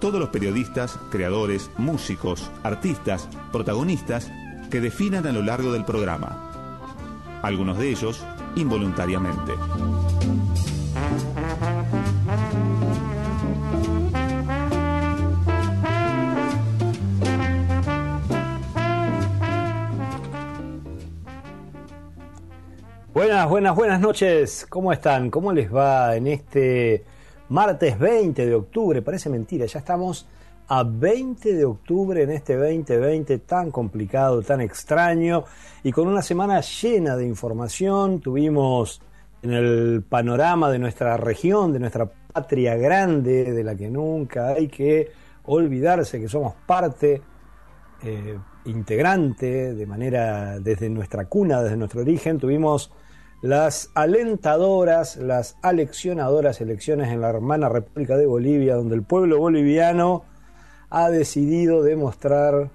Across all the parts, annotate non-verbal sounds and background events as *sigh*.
todos los periodistas, creadores, músicos, artistas, protagonistas que definan a lo largo del programa. Algunos de ellos involuntariamente. Buenas, buenas, buenas noches. ¿Cómo están? ¿Cómo les va en este martes 20 de octubre? Parece mentira, ya estamos a 20 de octubre en este 2020 tan complicado, tan extraño y con una semana llena de información. Tuvimos en el panorama de nuestra región, de nuestra patria grande, de la que nunca hay que olvidarse que somos parte eh, integrante de manera desde nuestra cuna, desde nuestro origen. Tuvimos las alentadoras, las aleccionadoras elecciones en la hermana República de Bolivia, donde el pueblo boliviano ha decidido demostrar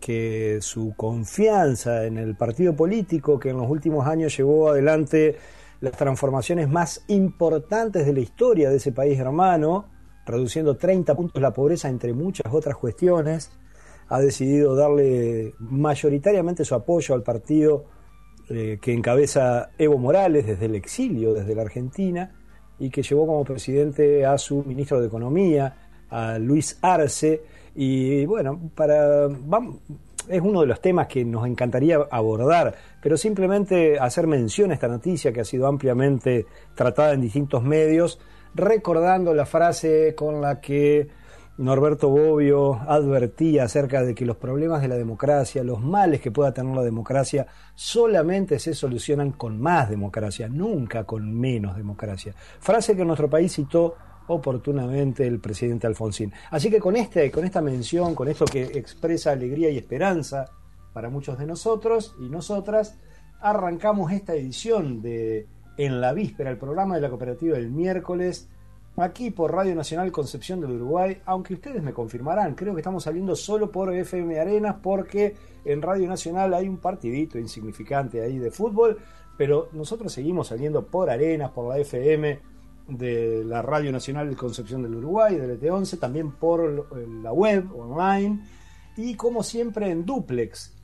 que su confianza en el partido político que en los últimos años llevó adelante las transformaciones más importantes de la historia de ese país hermano, reduciendo 30 puntos la pobreza entre muchas otras cuestiones, ha decidido darle mayoritariamente su apoyo al partido eh, que encabeza Evo Morales desde el exilio, desde la Argentina, y que llevó como presidente a su ministro de Economía, a Luis Arce. Y bueno, para, es uno de los temas que nos encantaría abordar, pero simplemente hacer mención a esta noticia que ha sido ampliamente tratada en distintos medios, recordando la frase con la que Norberto Bobbio advertía acerca de que los problemas de la democracia, los males que pueda tener la democracia, solamente se solucionan con más democracia, nunca con menos democracia. Frase que en nuestro país citó oportunamente el presidente Alfonsín. Así que con, este, con esta mención, con esto que expresa alegría y esperanza para muchos de nosotros y nosotras, arrancamos esta edición de En la Víspera, el programa de la cooperativa del miércoles aquí por Radio Nacional Concepción del Uruguay, aunque ustedes me confirmarán, creo que estamos saliendo solo por FM Arenas porque en Radio Nacional hay un partidito insignificante ahí de fútbol, pero nosotros seguimos saliendo por Arenas, por la FM de la Radio Nacional Concepción del Uruguay, del ET11, también por la web online y como siempre en duplex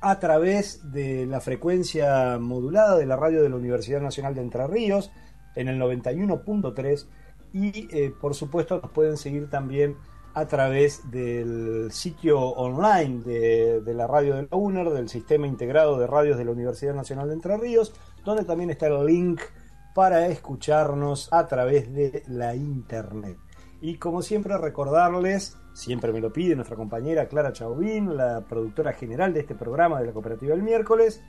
a través de la frecuencia modulada de la radio de la Universidad Nacional de Entre Ríos en el 91.3 y eh, por supuesto nos pueden seguir también a través del sitio online de, la radio de la UNER, del Sistema Integrado de Radios de la Universidad Nacional de Entre Ríos, donde también está el link para escucharnos a través de la internet. Y como siempre recordarles, siempre me lo pide nuestra compañera Clara Chauvin, la productora general de este programa de la Cooperativa del Miércoles,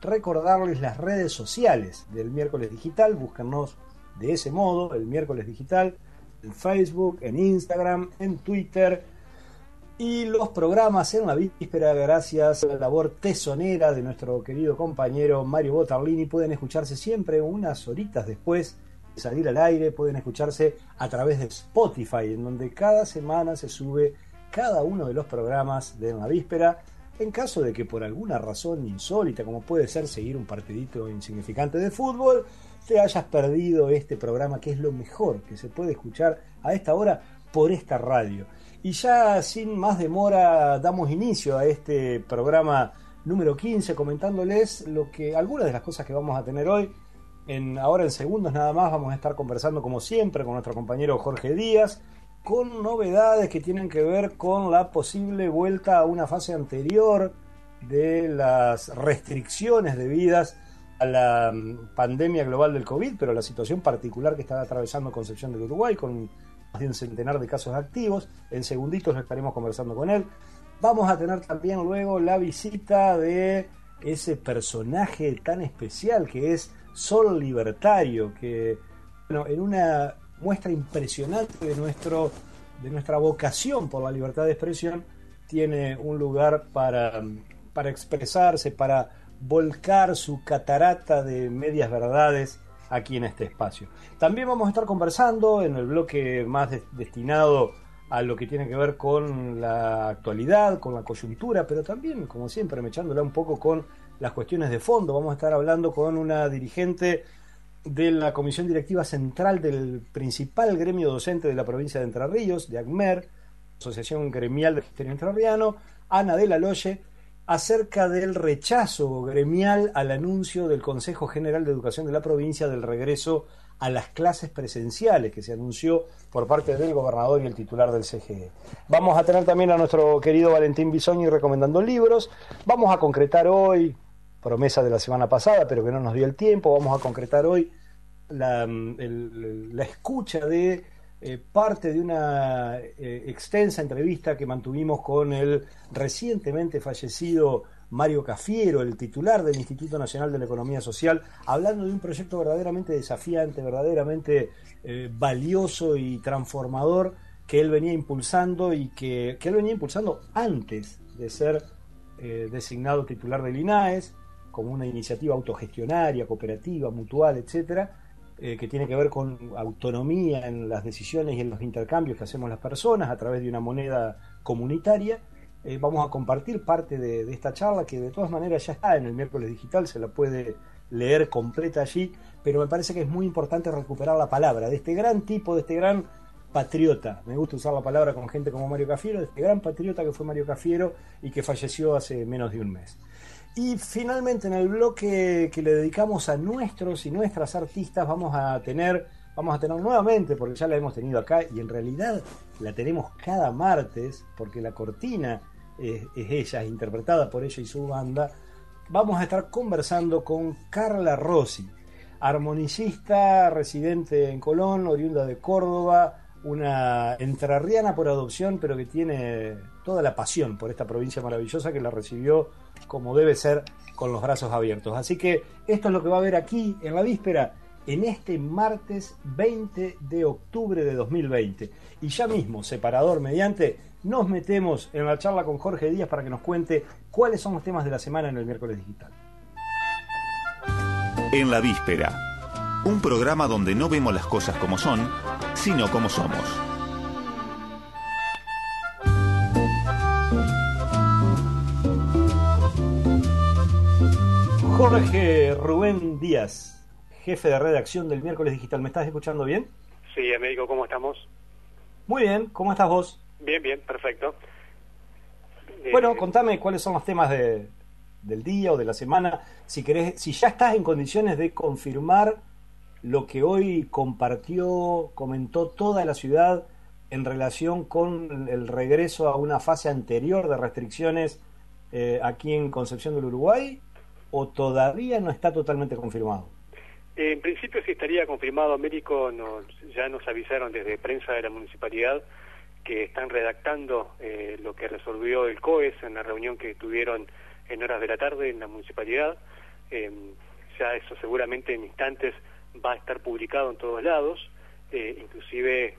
recordarles las redes sociales del Miércoles Digital, búscanos de ese modo el miércoles digital, en Facebook, en Instagram, en Twitter y los programas en la víspera, gracias a la labor tesonera de nuestro querido compañero Mario Botarlini, pueden escucharse siempre unas horitas después de salir al aire, pueden escucharse a través de Spotify, en donde cada semana se sube cada uno de los programas de la víspera. En caso de que por alguna razón insólita, como puede ser seguir un partidito insignificante de fútbol, te hayas perdido este programa que es lo mejor que se puede escuchar a esta hora por esta radio. Y ya sin más demora damos inicio a este programa número 15 comentándoles lo que algunas de las cosas que vamos a tener hoy. En, ahora en segundos nada más vamos a estar conversando como siempre con nuestro compañero Jorge Díaz con novedades que tienen que ver con la posible vuelta a una fase anterior de las restricciones debidas a la mm, pandemia global del COVID, pero la situación particular que está atravesando Concepción del Uruguay, con más de un centenar de casos activos. En segunditos estaremos conversando con él. Vamos a tener también luego la visita de ese personaje tan especial que es Sol Libertario, que bueno, en una muestra impresionante de, nuestro, de nuestra vocación por la libertad de expresión, tiene un lugar para, para expresarse, para volcar su catarata de medias verdades aquí en este espacio. También vamos a estar conversando en el bloque más destinado a lo que tiene que ver con la actualidad, con la coyuntura, pero también, como siempre, me echándola un poco con las cuestiones de fondo. Vamos a estar hablando con una dirigente de la Comisión Directiva Central del principal gremio docente de la provincia de Entre Ríos, de ACMER, Asociación Gremial de Ministerio Entrerriano, Ana de la Loye, acerca del rechazo gremial al anuncio del Consejo General de Educación de la provincia del regreso a las clases presenciales que se anunció por parte del gobernador y el titular del CGE. Vamos a tener también a nuestro querido Valentín Bisoñi recomendando libros. Vamos a concretar hoy, promesa de la semana pasada, pero que no nos dio el tiempo, vamos a concretar hoy la, la escucha de eh, parte de una eh, extensa entrevista que mantuvimos con el recientemente fallecido Mario Cafiero, el titular del Instituto Nacional de la Economía Social, hablando de un proyecto verdaderamente desafiante, verdaderamente eh, valioso y transformador que él venía impulsando y que, que él venía impulsando antes de ser designado titular del INAES, como una iniciativa autogestionaria, cooperativa, mutual, etcétera eh, que tiene que ver con autonomía en las decisiones y en los intercambios que hacemos las personas a través de una moneda comunitaria. Eh, vamos a compartir parte de, esta charla que de todas maneras ya está en el miércoles digital, se la puede leer completa allí, pero me parece que es muy importante recuperar la palabra de este gran tipo, de este gran patriota. Me gusta usar la palabra con gente como Mario Cafiero, de este gran patriota que fue Mario Cafiero y que falleció hace menos de un mes. Y finalmente en el bloque que le dedicamos a nuestros y nuestras artistas vamos a tener, vamos a tener nuevamente, porque ya la hemos tenido acá y en realidad la tenemos cada martes, porque la cortina es, ella, interpretada por ella y su banda, vamos a estar conversando con Carla Rossi, armonicista residente en Colón, oriunda de Córdoba, una entrerriana por adopción, pero que tiene toda la pasión por esta provincia maravillosa que la recibió como debe ser con los brazos abiertos. Así que esto es lo que va a haber aquí en la víspera, en este martes 20 de octubre de 2020. Y ya mismo, separador mediante, nos metemos en la charla con Jorge Díaz para que nos cuente cuáles son los temas de la semana en el miércoles digital. En la víspera, un programa donde no vemos las cosas como son, sino como somos. Jorge Rubén Díaz, jefe de redacción del miércoles digital. ¿Me estás escuchando bien? Sí, Américo, ¿cómo estamos? Muy bien, ¿cómo estás vos? Bien, bien, perfecto. Bueno, eh, contame cuáles son los temas de, del día o de la semana. Si querés, si ya estás en condiciones de confirmar lo que hoy compartió, comentó toda la ciudad en relación con el regreso a una fase anterior de restricciones eh, aquí en Concepción del Uruguay o todavía no está totalmente confirmado? En principio sí estaría confirmado, Américo, nos, ya nos avisaron desde prensa de la municipalidad que están redactando eh, lo que resolvió el COES en la reunión que tuvieron en horas de la tarde en la municipalidad. Eh, ya eso seguramente en instantes va a estar publicado en todos lados, eh, inclusive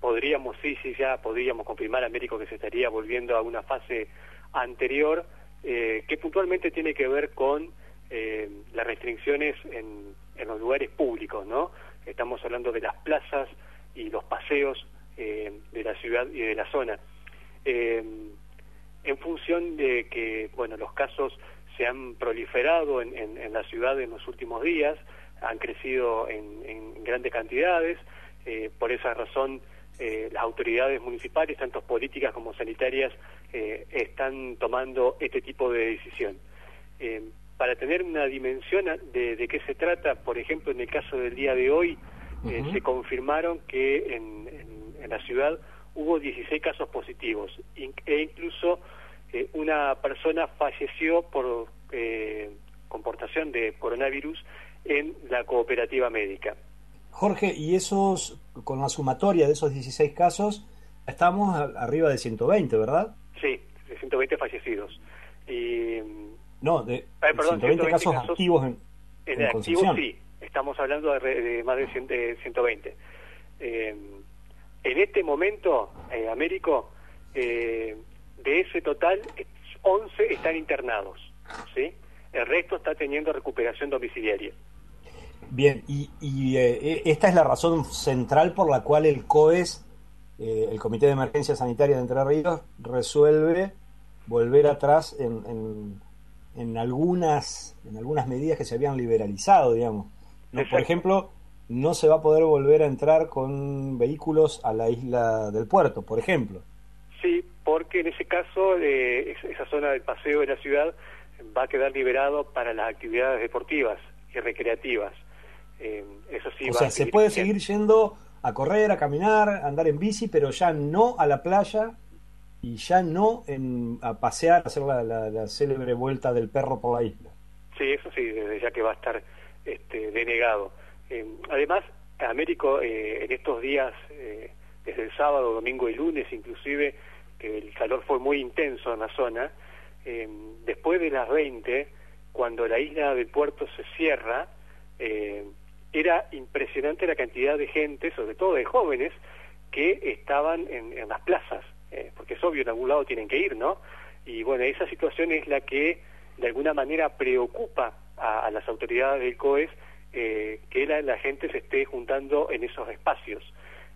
podríamos, sí, sí, ya podríamos confirmar, Américo, que se estaría volviendo a una fase anterior eh, que puntualmente tiene que ver con eh, las restricciones en, los lugares públicos, ¿no? Estamos hablando de las plazas y los paseos eh, de la ciudad y de la zona. en función de que, bueno, los casos se han proliferado en, la ciudad en los últimos días, han crecido en, grandes cantidades, por esa razón las autoridades municipales, tanto políticas como sanitarias, eh, están tomando este tipo de decisión. Eh, para tener una dimensión de, de, qué se trata, por ejemplo, en el caso del día de hoy, eh, se confirmaron que en, en, la ciudad hubo 16 casos positivos e incluso una persona falleció por comportación de coronavirus en la cooperativa médica. Jorge, y esos, con la sumatoria de esos 16 casos, estamos arriba de 120, ¿verdad? Sí, de 120 fallecidos. Y, no, de, 120, casos, activos en, en, en activos sí, estamos hablando de, más de, 120. Eh, en este momento, eh, Américo, eh, de ese total, 11 están internados, ¿sí? El resto está teniendo recuperación domiciliaria. Bien, y, eh, e, esta es la razón central por la cual el COES, eh, el Comité de Emergencia Sanitaria de Entre Ríos, resuelve volver atrás en, en, algunas, en algunas medidas que se habían liberalizado, digamos. Por ejemplo, no se va a poder volver a entrar con vehículos a la isla del puerto, por ejemplo. Sí, porque en ese caso eh, esa zona del paseo de la ciudad va a quedar liberado para las actividades deportivas y recreativas. Eh, eso sí. O sea, se puede seguir yendo a correr, a caminar, a andar en bici, pero ya no a la playa y ya no en, a pasear, a hacer la, célebre vuelta del perro por la isla. Sí, eso sí, desde ya que va a estar este, denegado. Eh, además, Américo, eh, en estos días, eh, desde el sábado, domingo y lunes inclusive, que el calor fue muy intenso en la zona, después de las 20, cuando la isla del puerto se cierra, era impresionante la cantidad de gente, sobre todo de jóvenes, que estaban en, las plazas, porque es obvio, en algún lado tienen que ir, ¿no? Y bueno, esa situación es la que de alguna manera preocupa a, las autoridades del COES eh, que la, gente se esté juntando en esos espacios.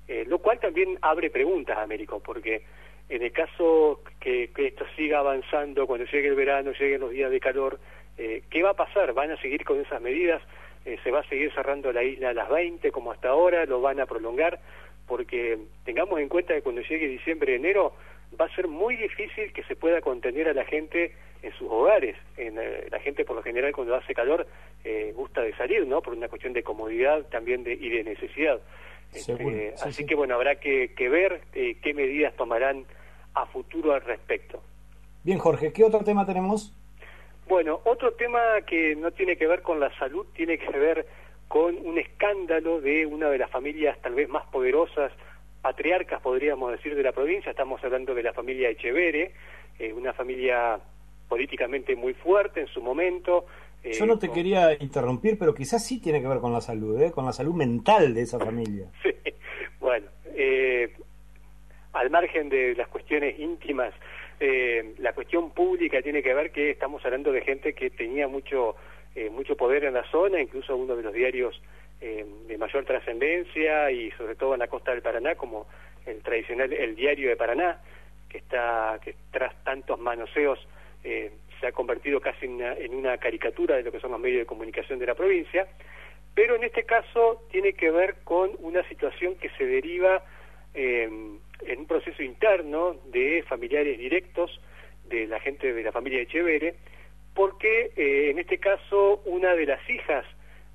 Eh, lo cual también abre preguntas, Américo, porque en el caso que, esto siga avanzando, cuando llegue el verano, lleguen los días de calor, eh, ¿qué va a pasar? ¿Van a seguir con esas medidas? ¿Se va a seguir cerrando la isla a las 20 como hasta ahora? ¿Lo van a prolongar? Porque tengamos en cuenta que cuando llegue diciembre, enero, va a ser muy difícil que se pueda contener a la gente en sus hogares. En, eh, la gente por lo general cuando hace calor eh, gusta de salir, ¿no? Por una cuestión de comodidad también de, y de necesidad. Este, así que bueno, habrá que, ver eh, qué medidas tomarán a futuro al respecto. Bien, Jorge, ¿qué otro tema tenemos? Bueno, otro tema que no tiene que ver con la salud, tiene que ver con un escándalo de una de las familias tal vez más poderosas, patriarcas podríamos decir, de la provincia. Estamos hablando de la familia Echevere, una familia políticamente muy fuerte en su momento. Eh, Yo no te quería interrumpir, pero quizás sí tiene que ver con la salud, ¿eh? con la salud mental de esa familia. *laughs* Sí, bueno, eh, al margen de las cuestiones íntimas, la cuestión pública tiene que ver que estamos hablando de gente que tenía mucho, mucho poder en la zona, incluso uno de los diarios de mayor trascendencia y sobre todo en la costa del Paraná, como el tradicional El Diario de Paraná, que está que tras tantos manoseos eh, se ha convertido casi en una, caricatura de lo que son los medios de comunicación de la provincia, pero en este caso tiene que ver con una situación que se deriva em, en un proceso interno de familiares directos de la gente de la familia Echevere, porque eh, en este caso una de las hijas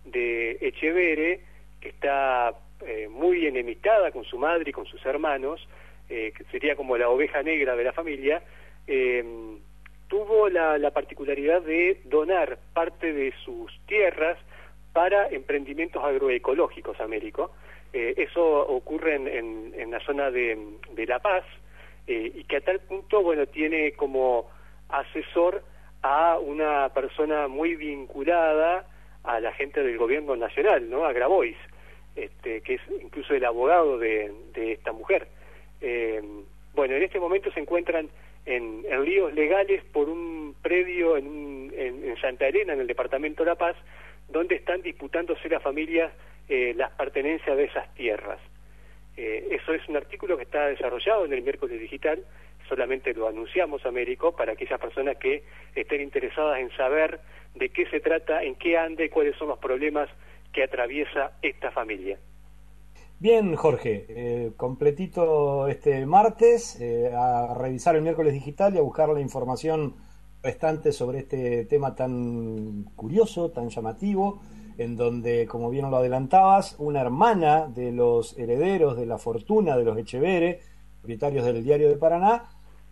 de Echevere, que está eh, muy enemistada con su madre y con sus hermanos, que sería como la oveja negra de la familia, tuvo la, particularidad de donar parte de sus tierras para emprendimientos agroecológicos, Américo. Eh, eso ocurre en, en, la zona de, de La Paz eh, y que a tal punto, bueno, tiene como asesor a una persona muy vinculada a la gente del gobierno nacional, ¿no? A Grabois, este, que es incluso el abogado de, de esta mujer. Eh, bueno, en este momento se encuentran en, líos legales por un predio en, en, Santa Elena, en el departamento de La Paz, donde están disputándose las familias eh, las pertenencias de esas tierras. Eh, eso es un artículo que está desarrollado en el miércoles digital, solamente lo anunciamos, Américo, para aquellas personas que estén interesadas en saber de qué se trata, en qué anda y cuáles son los problemas que atraviesa esta familia. Bien, Jorge, eh, completito este martes, eh, a revisar el miércoles digital y a buscar la información restante sobre este tema tan curioso, tan llamativo, en donde, como bien lo adelantabas, una hermana de los herederos de la fortuna de los Echevere, propietarios del Diario de Paraná,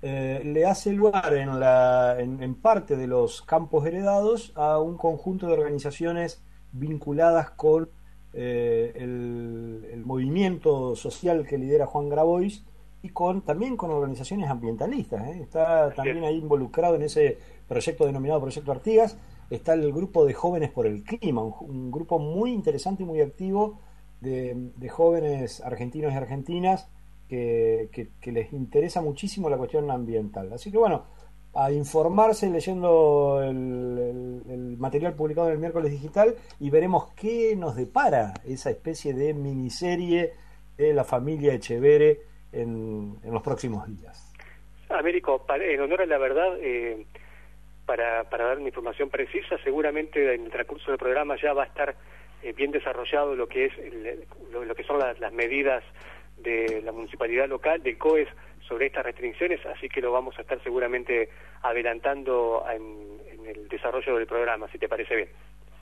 eh, le hace lugar en, la, en parte de los campos heredados a un conjunto de organizaciones vinculadas con eh, el, movimiento social que lidera Juan Grabois y con también con organizaciones ambientalistas. ¿eh? Está también ahí involucrado en ese proyecto denominado Proyecto Artigas. Está el grupo de jóvenes por el clima, un, grupo muy interesante y muy activo de, jóvenes argentinos y argentinas que, les interesa muchísimo la cuestión ambiental. Así que bueno, a informarse leyendo el, material publicado en el miércoles digital y veremos qué nos depara esa especie de miniserie de la familia Echevere en, en los próximos días. Américo, en honor a la verdad, eh, para, para dar una información precisa, seguramente en el transcurso del programa ya va a estar eh, bien desarrollado lo que es lo, que son las, medidas de la municipalidad local, del COES, sobre estas restricciones, así que lo vamos a estar seguramente adelantando en, el desarrollo del programa, si te parece bien.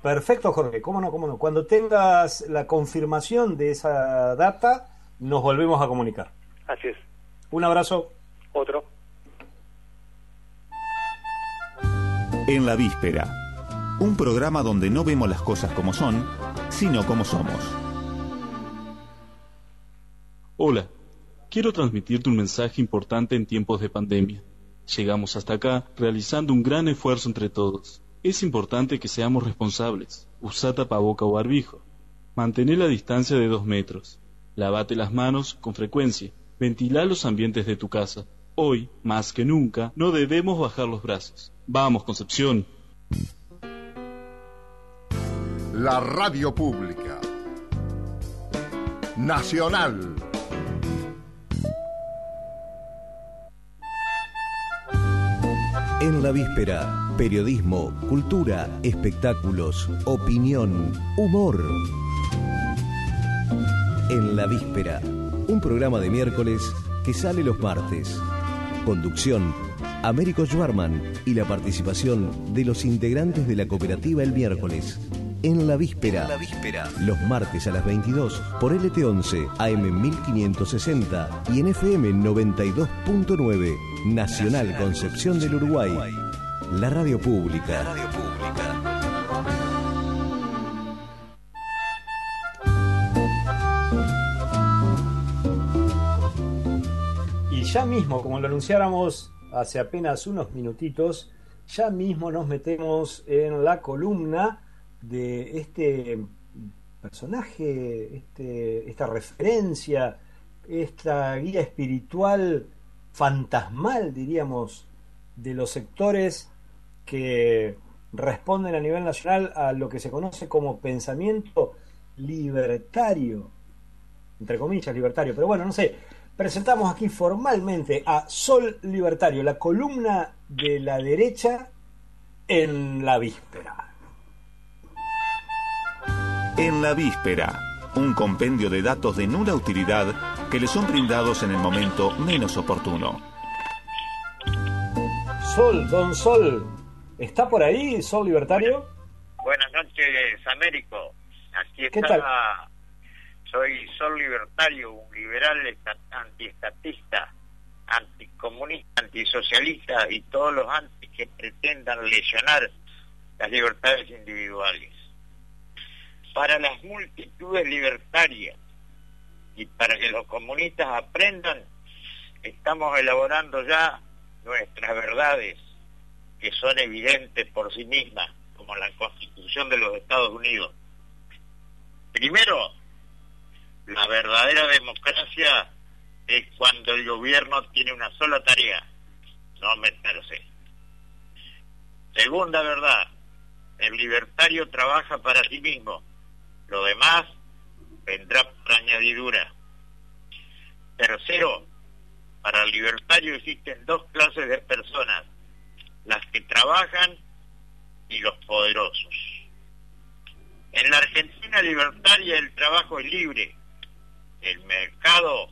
Perfecto, Jorge, cómo no, cómo no. Cuando tengas la confirmación de esa data, nos volvemos a comunicar. Así es. Un abrazo. Otro. En la víspera, un programa donde no vemos las cosas como son, sino como somos. Hola, quiero transmitirte un mensaje importante en tiempos de pandemia. Llegamos hasta acá realizando un gran esfuerzo entre todos. Es importante que seamos responsables. Usa tapaboca o barbijo. Mantén la distancia de dos metros. Lavate las manos con frecuencia. Ventila los ambientes de tu casa. Hoy, más que nunca, no debemos bajar los brazos. Vamos, Concepción. La radio pública. Nacional. En la víspera, periodismo, cultura, espectáculos, opinión, humor. En la víspera, un programa de miércoles que sale los martes. Conducción, Américo Schwarman y la participación de los integrantes de la cooperativa el miércoles. En la víspera. la víspera. Los martes a las 22 por LT11 AM 1560 y en FM 92.9 Nacional Concepción del Uruguay. La radio pública. La radio pública. Y ya mismo, como lo anunciáramos hace apenas unos minutitos, ya mismo nos metemos en la columna de este personaje, este, esta referencia, esta guía espiritual fantasmal, diríamos, de los sectores que responden a nivel nacional a lo que se conoce como pensamiento libertario, entre comillas libertario, pero bueno, no sé, presentamos aquí formalmente a Sol Libertario, la columna de la derecha en la víspera. En la víspera, un compendio de datos de nula utilidad que le son brindados en el momento menos oportuno. Sol, don Sol, ¿está por ahí, Sol Libertario? Buenas noches, Américo. Aquí está soy Sol Libertario, un liberal antiestatista, anticomunista, antisocialista y todos los anti que pretendan lesionar las libertades individuales. Para las multitudes libertarias y para que los comunistas aprendan, estamos elaborando ya nuestras verdades, que son evidentes por sí mismas, como la Constitución de los Estados Unidos. Primero, la verdadera democracia es cuando el gobierno tiene una sola tarea, no meterse. Segunda verdad, el libertario trabaja para sí mismo, lo demás vendrá por añadidura. Tercero, para el libertario existen dos clases de personas, las que trabajan y los poderosos. En la Argentina libertaria el trabajo es libre, el mercado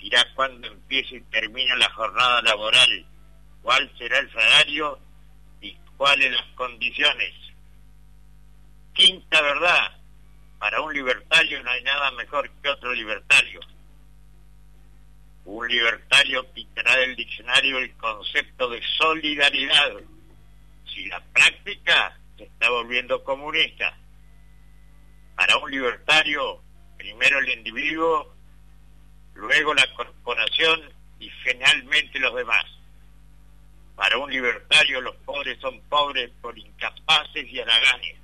dirá cuándo empieza y termina la jornada laboral, cuál será el salario y cuáles las condiciones. Quinta verdad, para un libertario no hay nada mejor que otro libertario. Un libertario quitará del diccionario el concepto de solidaridad si la práctica se está volviendo comunista. Para un libertario primero el individuo, luego la corporación y finalmente los demás. Para un libertario los pobres son pobres por incapaces y haraganes.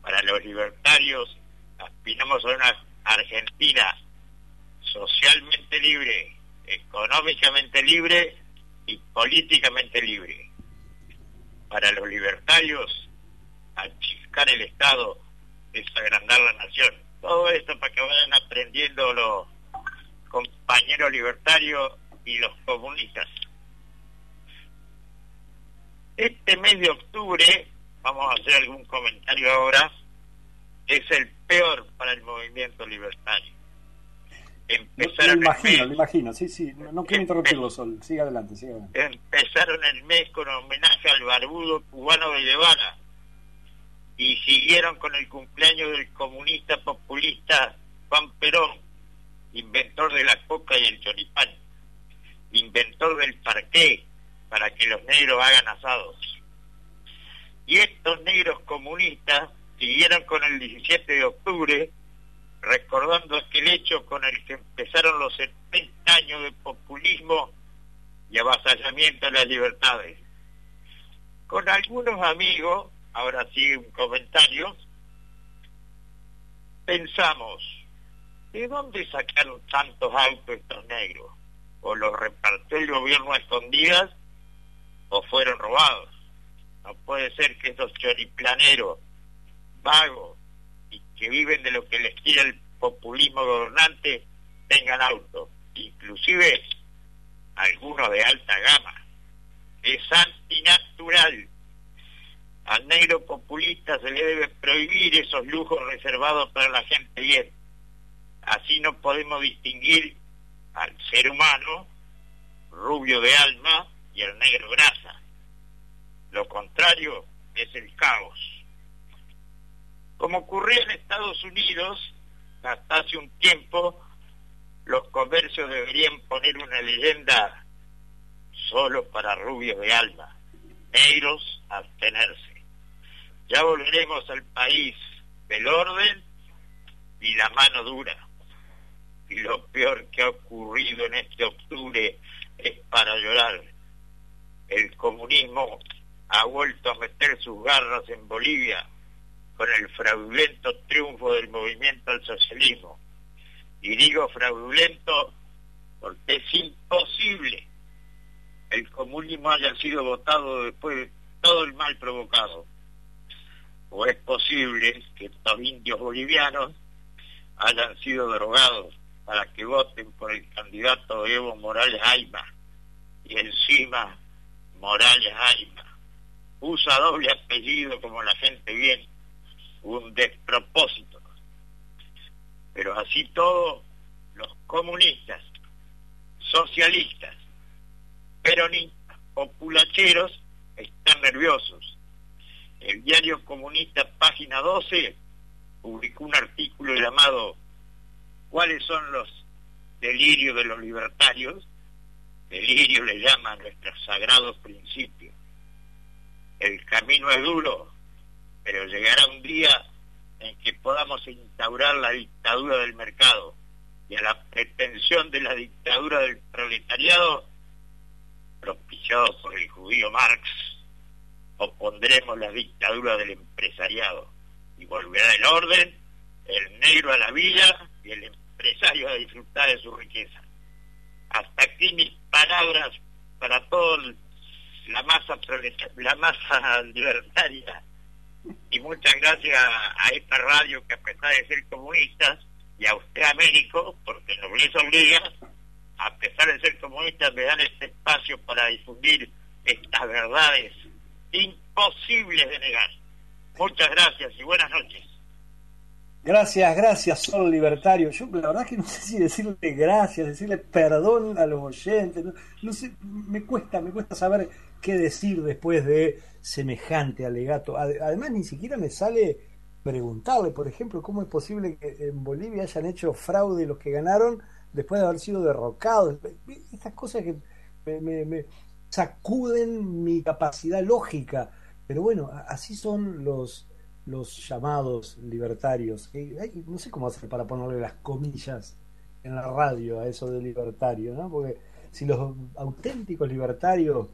Para los libertarios aspiramos a una Argentina socialmente económicamente libre y políticamente libre. Para los libertarios, achiscar el Estado es agrandar la nación. Todo esto para que vayan aprendiendo los compañeros libertarios y los comunistas. Este mes de octubre, vamos a hacer algún comentario ahora, es el peor para el movimiento libertario. Empezaron lo imagino, lo imagino, sí, sí, no, quiero interrumpirlo, Sol, sigue adelante, sigue adelante. Empezaron el mes con homenaje al barbudo cubano de Guevara y siguieron con el cumpleaños del comunista populista Juan Perón, inventor de la coca y el choripán, inventor del parqué, para que los negros hagan asados. Y estos negros comunistas siguieron con el 17 de octubre, recordando aquel hecho con el que empezaron los 70 años de populismo y avasallamiento de las libertades. Con algunos amigos, ahora sí un comentario, pensamos, ¿de dónde sacaron tantos autos estos negros? ¿O los repartió el gobierno a escondidas o fueron robados. No puede ser que esos choriplaneros, vagos y que viven de lo que les tira el populismo gobernante tengan auto, inclusive algunos de alta gama. Es antinatural. Al negro populista se le debe prohibir esos lujos reservados para la gente bien. Así no podemos distinguir al ser humano, rubio de alma, y el negro grasa. Lo contrario es el caos. Como ocurría en Estados Unidos, hasta hace un tiempo, los comercios deberían poner una leyenda solo para rubios de alma, negros abstenerse. Ya volveremos al país del orden y la mano dura. Y lo peor que ha ocurrido en este octubre es para llorar el comunismo ha vuelto a meter sus garras en Bolivia con el fraudulento triunfo del movimiento al socialismo. Y digo fraudulento porque es imposible el comunismo haya sido votado después de todo el mal provocado. O es posible que estos indios bolivianos hayan sido drogados para que voten por el candidato Evo Morales Aima y encima Morales Aima. Usa doble apellido como la gente bien. Un despropósito. Pero así todo, los comunistas, socialistas, peronistas, populacheros están nerviosos. El diario comunista, página 12, publicó un artículo llamado ¿Cuáles son los delirios de los libertarios? Delirio le llama a nuestros sagrados principios. El camino es duro, pero llegará un día en que podamos instaurar la dictadura del mercado y a la pretensión de la dictadura del proletariado, propiciado por el judío Marx, opondremos la dictadura del empresariado y volverá el orden, el negro a la vida y el empresario a disfrutar de su riqueza. Hasta aquí mis palabras para toda la masa la masa *laughs* libertaria y muchas gracias a esta radio que a pesar de ser comunistas y a usted Américo porque nos les obliga a pesar de ser comunistas me dan este espacio para difundir estas verdades imposibles de negar muchas gracias y buenas noches Gracias, gracias, Sol Libertario. Yo la verdad que no sé si decirle gracias, decirle perdón a los oyentes. No, sé, me cuesta, me cuesta saber qué decir después de semejante alegato. Además, ni siquiera me sale preguntarle, por ejemplo, cómo es posible que en Bolivia hayan hecho fraude los que ganaron después de haber sido derrocados. Estas cosas que me, me sacuden mi capacidad lógica. Pero bueno, así son los los llamados libertarios. no sé cómo hacer para ponerle las comillas en la radio a eso de libertario, ¿no? Porque si los auténticos libertarios,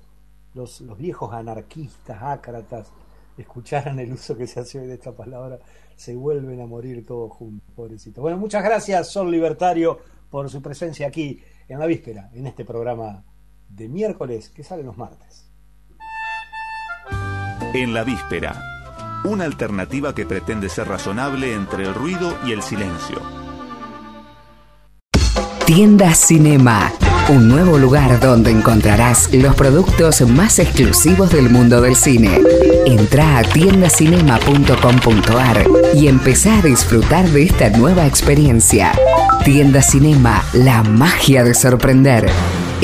los, los viejos anarquistas, ácratas, escucharan el uso que se hace hoy de esta palabra, se vuelven a morir todos juntos, pobrecito. Bueno, muchas gracias, Sol Libertario, por su presencia aquí en la víspera, en este programa de miércoles que sale los martes. En la víspera, una alternativa que pretende ser razonable entre el ruido y el silencio. Tienda Cinema, un nuevo lugar donde encontrarás los productos más exclusivos del mundo del cine. Entra a tiendacinema.com.ar y empezá a disfrutar de esta nueva experiencia. Tienda Cinema, la magia de sorprender.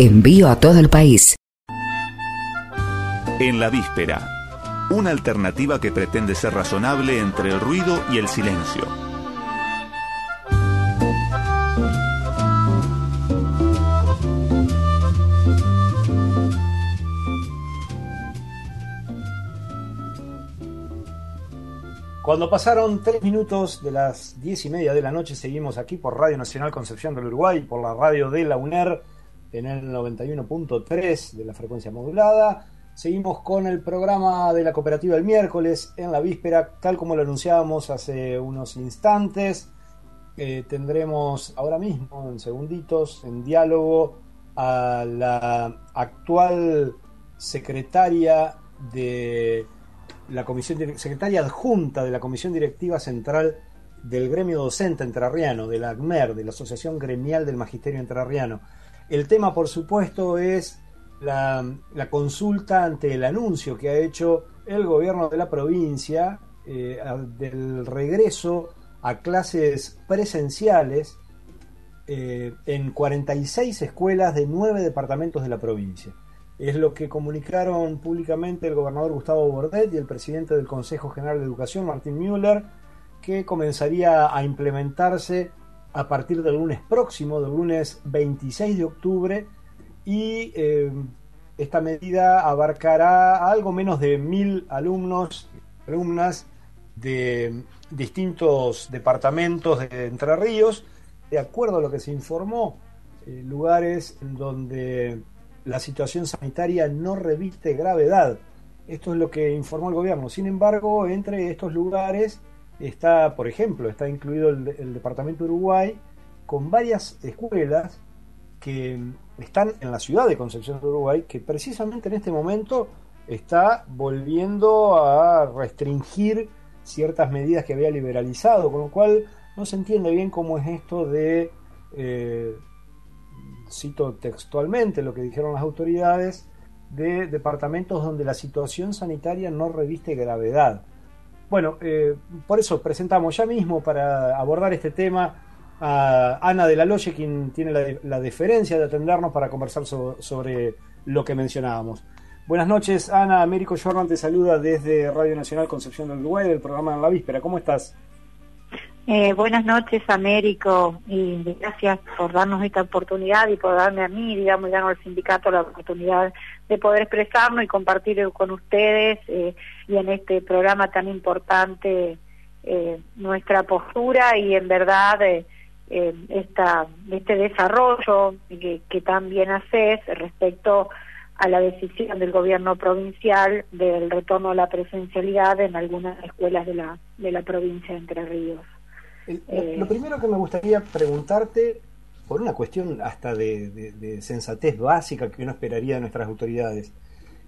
Envío a todo el país. En la víspera, una alternativa que pretende ser razonable entre el ruido y el silencio. Cuando pasaron tres minutos de las diez y media de la noche, seguimos aquí por Radio Nacional Concepción del Uruguay, por la radio de la UNER en el 91.3 de la frecuencia modulada. Seguimos con el programa de la cooperativa el miércoles en la víspera, tal como lo anunciábamos hace unos instantes. Eh, tendremos ahora mismo, en segunditos, en diálogo a la actual secretaria de la comisión secretaria adjunta de la Comisión Directiva Central del Gremio Docente Entrerriano, de la ACMER, de la Asociación Gremial del Magisterio Entrerriano. El tema, por supuesto, es la, consulta ante el anuncio que ha hecho el gobierno de la provincia eh, del regreso a clases presenciales eh, en 46 escuelas de nueve departamentos de la provincia. Es lo que comunicaron públicamente el gobernador Gustavo Bordet y el presidente del Consejo General de Educación, Martín Müller, que comenzaría a implementarse a partir del lunes próximo, del lunes 26 de octubre, y eh, esta medida abarcará algo menos de mil alumnos, alumnas de distintos departamentos de Entre Ríos, de acuerdo a lo que se informó, eh, lugares donde la situación sanitaria no reviste gravedad. Esto es lo que informó el gobierno. Sin embargo, entre estos lugares está, por ejemplo, está incluido el, departamento de Uruguay con varias escuelas que están en la ciudad de Concepción de Uruguay, que precisamente en este momento está volviendo a restringir ciertas medidas que había liberalizado, con lo cual no se entiende bien cómo es esto de eh, cito textualmente lo que dijeron las autoridades, de departamentos donde la situación sanitaria no reviste gravedad. Bueno, eh, por eso presentamos ya mismo para abordar este tema a Ana de la Loye, quien tiene la, deferencia de atendernos para conversar sobre lo que mencionábamos. Buenas noches, Ana. Américo Jordan te saluda desde Radio Nacional Concepción del Uruguay, del programa En la Víspera. ¿Cómo estás? Eh, buenas noches, Américo, y gracias por darnos esta oportunidad y por darme a mí, digamos, y darnos al sindicato la oportunidad de poder expresarnos y compartir con ustedes eh, y en este programa tan importante eh, nuestra postura y en verdad esta, este desarrollo que, que también haces respecto a la decisión del gobierno provincial del retorno a la presencialidad en algunas escuelas de la, de la provincia de Entre Ríos. Eh, lo primero que me gustaría preguntarte, por una cuestión hasta de, sensatez básica que uno esperaría de nuestras autoridades,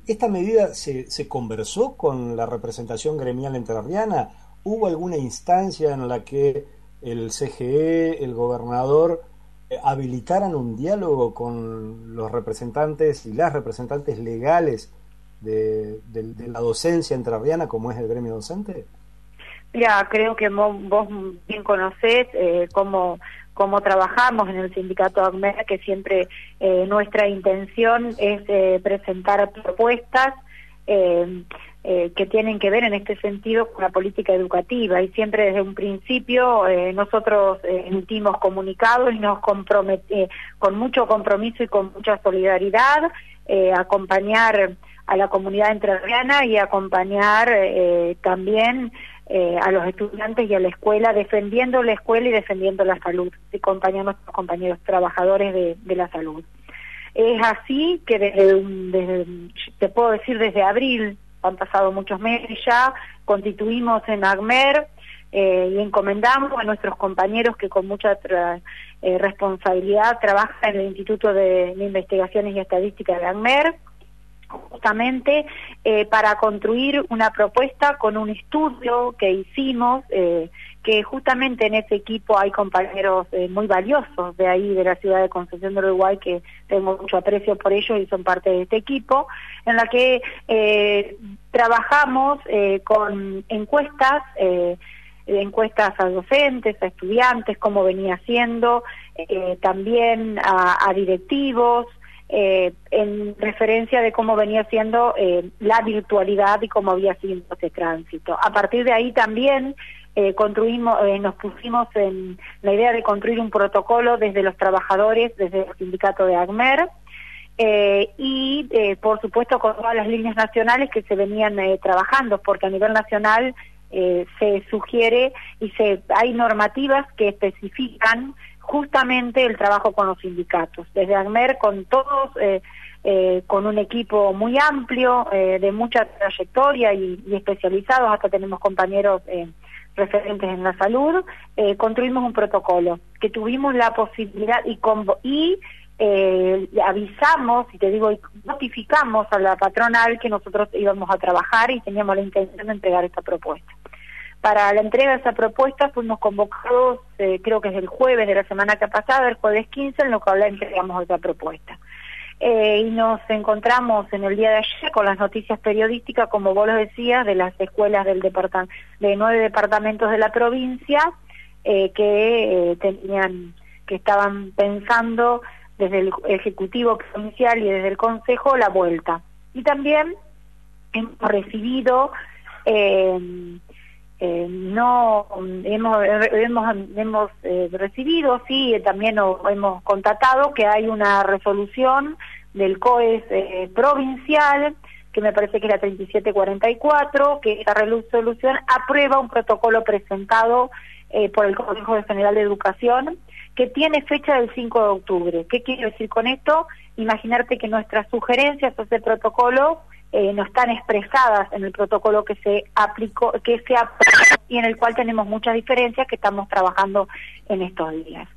¿esta medida se, se conversó con la representación gremial entrerriana? ¿Hubo alguna instancia en la que el CGE, el gobernador, eh, habilitaran un diálogo con los representantes y las representantes legales de, la docencia entrerriana como es el gremio docente? Ya, creo que vos, bien conocés eh, cómo, cómo trabajamos en el sindicato ACMER, que siempre eh, nuestra intención es eh, presentar propuestas eh, que tienen que ver en este sentido con la política educativa. Y siempre desde un principio nosotros emitimos comunicados y nos comprometemos con mucho compromiso y con mucha solidaridad acompañar a la comunidad entrerriana y acompañar también eh, a los estudiantes y a la escuela, defendiendo la escuela y defendiendo la salud, y acompañando a nuestros compañeros trabajadores de, la salud. Es así que desde, desde, te puedo decir desde abril, han pasado muchos meses ya, constituimos en AGMER eh, y encomendamos a nuestros compañeros que con mucha eh, responsabilidad trabajan en el Instituto de, Investigaciones y Estadística de ANMER, justamente eh, para construir una propuesta con un estudio que hicimos, que justamente en ese equipo hay compañeros muy valiosos de ahí, de la ciudad de Concepción del Uruguay, que tengo mucho aprecio por ellos y son parte de este equipo, en la que trabajamos con encuestas encuestas a docentes, a estudiantes, cómo venía siendo, eh, también a, directivos, eh, en referencia de cómo venía siendo eh, la virtualidad y cómo había sido este tránsito. A partir de ahí también construimos, nos pusimos en la idea de construir un protocolo desde los trabajadores, desde el sindicato de AGMER, y por supuesto con todas las líneas nacionales que se venían trabajando, porque a nivel nacional eh, se sugiere y se hay normativas que especifican justamente el trabajo con los sindicatos. Desde AGMER con todos, eh, eh, con un equipo muy amplio, de mucha trayectoria y, especializados, hasta tenemos compañeros referentes en la salud, construimos un protocolo que tuvimos la posibilidad y, y avisamos, y te digo, notificamos a la patronal que nosotros íbamos a trabajar y teníamos la intención de entregar esta propuesta. Para la entrega de esa propuesta fuimos convocados, eh, creo que es el jueves de la semana que ha pasado, el jueves 15, en lo que entregamos esa propuesta. Eh, y nos encontramos en el día de ayer con las noticias periodísticas, como vos lo decías, de las escuelas del departamento, de nueve departamentos de la provincia eh, que tenían, que estaban pensando desde el Ejecutivo Provincial y desde el Consejo la vuelta. Y también hemos recibido eh, eh, no hemos hemos, hemos eh, recibido sí también hemos constatado que hay una resolución del COES eh, provincial que me parece que es la 3744 que esa resolución aprueba un protocolo presentado por el Consejo General de Educación que tiene fecha del 5 de octubre. ¿Qué quiero decir con esto? Imaginarte que nuestras sugerencias a ese protocolo eh, no están expresadas en el protocolo que se aplicó, que se y en el cual tenemos muchas diferencias que estamos trabajando en estos días.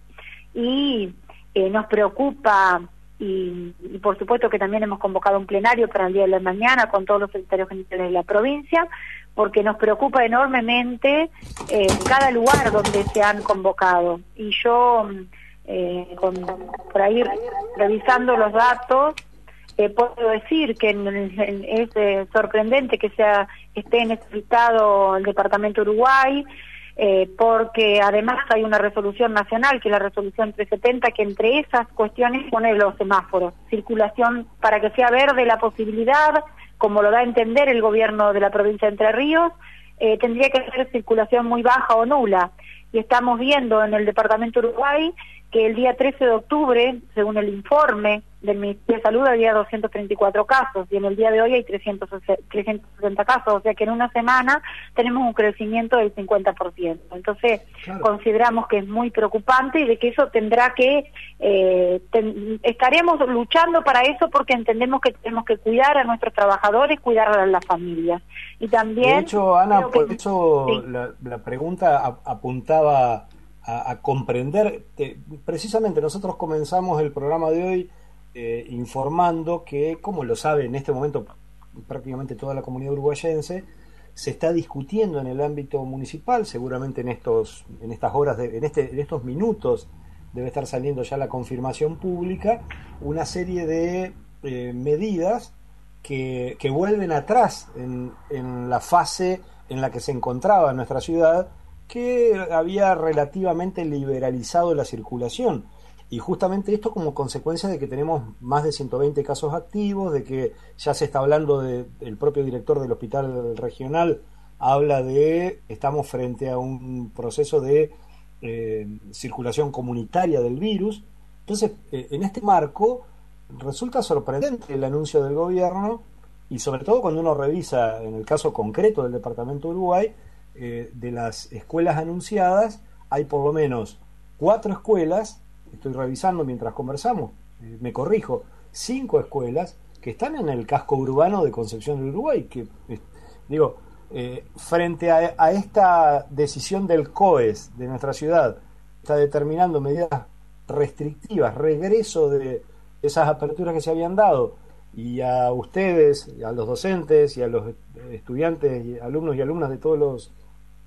Y eh, nos preocupa y, por supuesto que también hemos convocado un plenario para el día de la mañana con todos los secretarios generales de la provincia, porque nos preocupa enormemente eh, cada lugar donde se han convocado. Y yo, eh, con, por ahí revisando los datos, eh, puedo decir que es eh, sorprendente que sea esté necesitado el Departamento Uruguay, eh, porque además hay una resolución nacional, que es la resolución 370, que entre esas cuestiones pone los semáforos, circulación para que sea verde la posibilidad, como lo da a entender el gobierno de la provincia de Entre Ríos, tendría que ser circulación muy baja o nula. Y estamos viendo en el Departamento Uruguay que el día 13 de octubre, según el informe del Ministerio de Salud, había 234 casos y en el día de hoy hay 360 casos, o sea que en una semana tenemos un crecimiento del 50%. Entonces, consideramos que es muy preocupante y de que eso tendrá que, eh, estaremos luchando para eso porque entendemos que tenemos que cuidar a nuestros trabajadores, cuidar a las familias. Y también... De hecho, Ana, por eso la, pregunta apuntaba a, comprender. precisamente nosotros comenzamos el programa de hoy eh, informando que, como lo sabe en este momento prácticamente toda la comunidad uruguayense, se está discutiendo en el ámbito municipal, seguramente en estos, en estas horas, de, en, este, en estos minutos debe estar saliendo ya la confirmación pública, una serie de eh, medidas que, que, vuelven atrás en, en la fase en la que se encontraba nuestra ciudad que había relativamente liberalizado la circulación. Y justamente esto como consecuencia de que tenemos más de 120 casos activos, de que ya se está hablando del el propio director del hospital regional, habla de, estamos frente a un proceso de eh, circulación comunitaria del virus. Entonces, eh, en este marco, resulta sorprendente el anuncio del gobierno y sobre todo cuando uno revisa, en el caso concreto del Departamento de Uruguay, eh, de las escuelas anunciadas, hay por lo menos cuatro escuelas, estoy revisando mientras conversamos, eh, me corrijo, cinco escuelas que están en el casco urbano de Concepción del Uruguay, que digo, eh, frente a, esta decisión del COES de nuestra ciudad, está determinando medidas restrictivas, regreso de esas aperturas que se habían dado, y a ustedes, a los docentes y a los estudiantes, y alumnos y alumnas de todos los,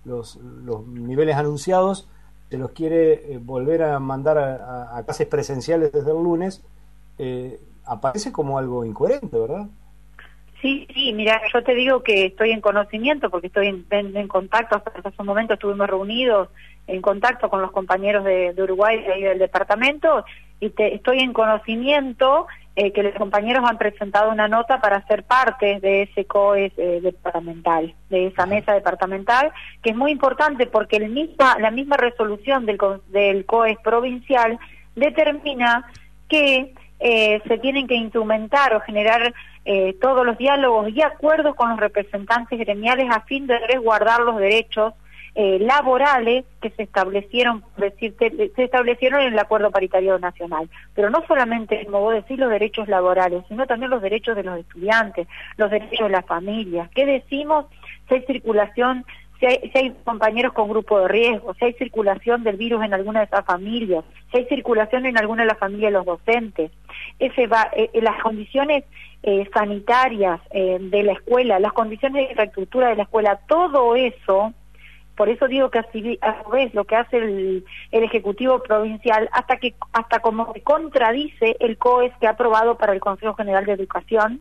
los, niveles anunciados, se los quiere eh, volver a mandar a, clases presenciales desde el lunes, eh, aparece como algo incoherente, ¿verdad? Sí, sí, mira, yo te digo que estoy en conocimiento porque estoy en, en, contacto, hasta hace un momento estuvimos reunidos en contacto con los compañeros de, Uruguay y del departamento y te, estoy en conocimiento eh, que los compañeros han presentado una nota para ser parte de ese COES eh, departamental, de esa mesa departamental, que es muy importante porque el misma, la misma resolución del, del COES provincial determina que eh, se tienen que instrumentar o generar eh, todos los diálogos y acuerdos con los representantes gremiales a fin de resguardar los derechos eh, laborales que se establecieron, decirte, se establecieron en el Acuerdo Paritario Nacional. Pero no solamente, como vos decís, los derechos laborales, sino también los derechos de los estudiantes, los derechos de las familias. ¿Qué decimos? Si hay circulación si hay, compañeros con grupo de riesgo, si hay circulación del virus en alguna de esas familias, si hay circulación en alguna de las familias de los docentes, ese va, eh, eh, las condiciones eh, sanitarias de la escuela, las condiciones de infraestructura de la escuela, todo eso, por eso digo que así, a su vez lo que hace el, el Ejecutivo Provincial, hasta que hasta como se contradice el COES que ha aprobado para el Consejo General de Educación,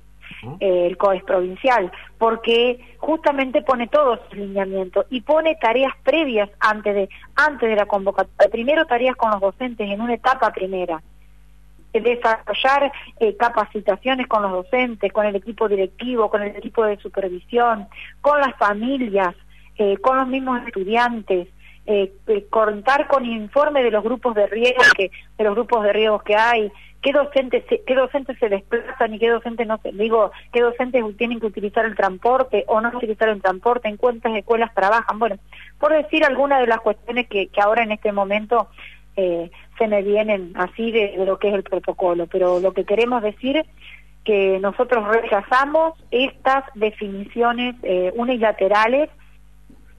eh, el COES provincial, porque justamente pone todos sus lineamientos y pone tareas previas antes de, antes de la convocatoria. Primero tareas con los docentes en una etapa primera. Desarrollar eh, capacitaciones con los docentes, con el equipo directivo, con el equipo de supervisión, con las familias, eh, con los mismos estudiantes, contar con informe de los grupos de riesgo que de los grupos de riesgo que hay, qué docentes qué docentes se desplazan y qué docentes no se digo qué docentes tienen que utilizar el transporte o no utilizar el transporte en cuántas escuelas trabajan. Bueno por decir algunas de las cuestiones que, que ahora en este momento eh, se me vienen así de, lo que es el protocolo pero lo que queremos decir que nosotros rechazamos estas definiciones eh, unilaterales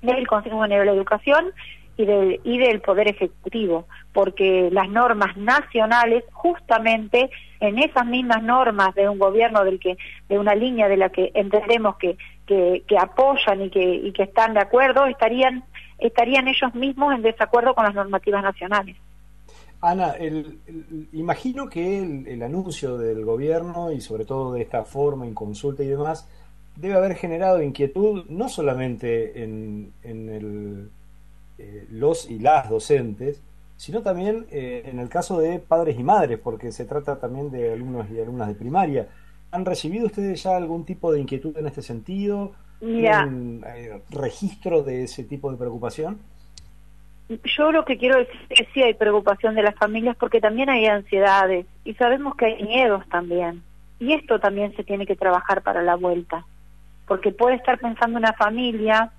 del Consejo General de Educación y del, y del Poder Ejecutivo, porque las normas nacionales, justamente en esas mismas normas de un gobierno del que, de una línea de la que entendemos que, que, apoyan y que, y que están de acuerdo, estarían, estarían ellos mismos en desacuerdo con las normativas nacionales. Ana, el, imagino que el, el, anuncio del gobierno y sobre todo de esta forma, en consulta y demás, debe haber generado inquietud no solamente en, en el eh, los y las docentes, sino también eh, en el caso de padres y madres, porque se trata también de alumnos y alumnas de primaria. ¿Han recibido ustedes ya algún tipo de inquietud en este sentido? ¿Un eh, registro de ese tipo de preocupación? Yo lo que quiero decir es que sí hay preocupación de las familias porque también hay ansiedades y sabemos que hay miedos también. Y esto también se tiene que trabajar para la vuelta. Porque puede estar pensando una familia,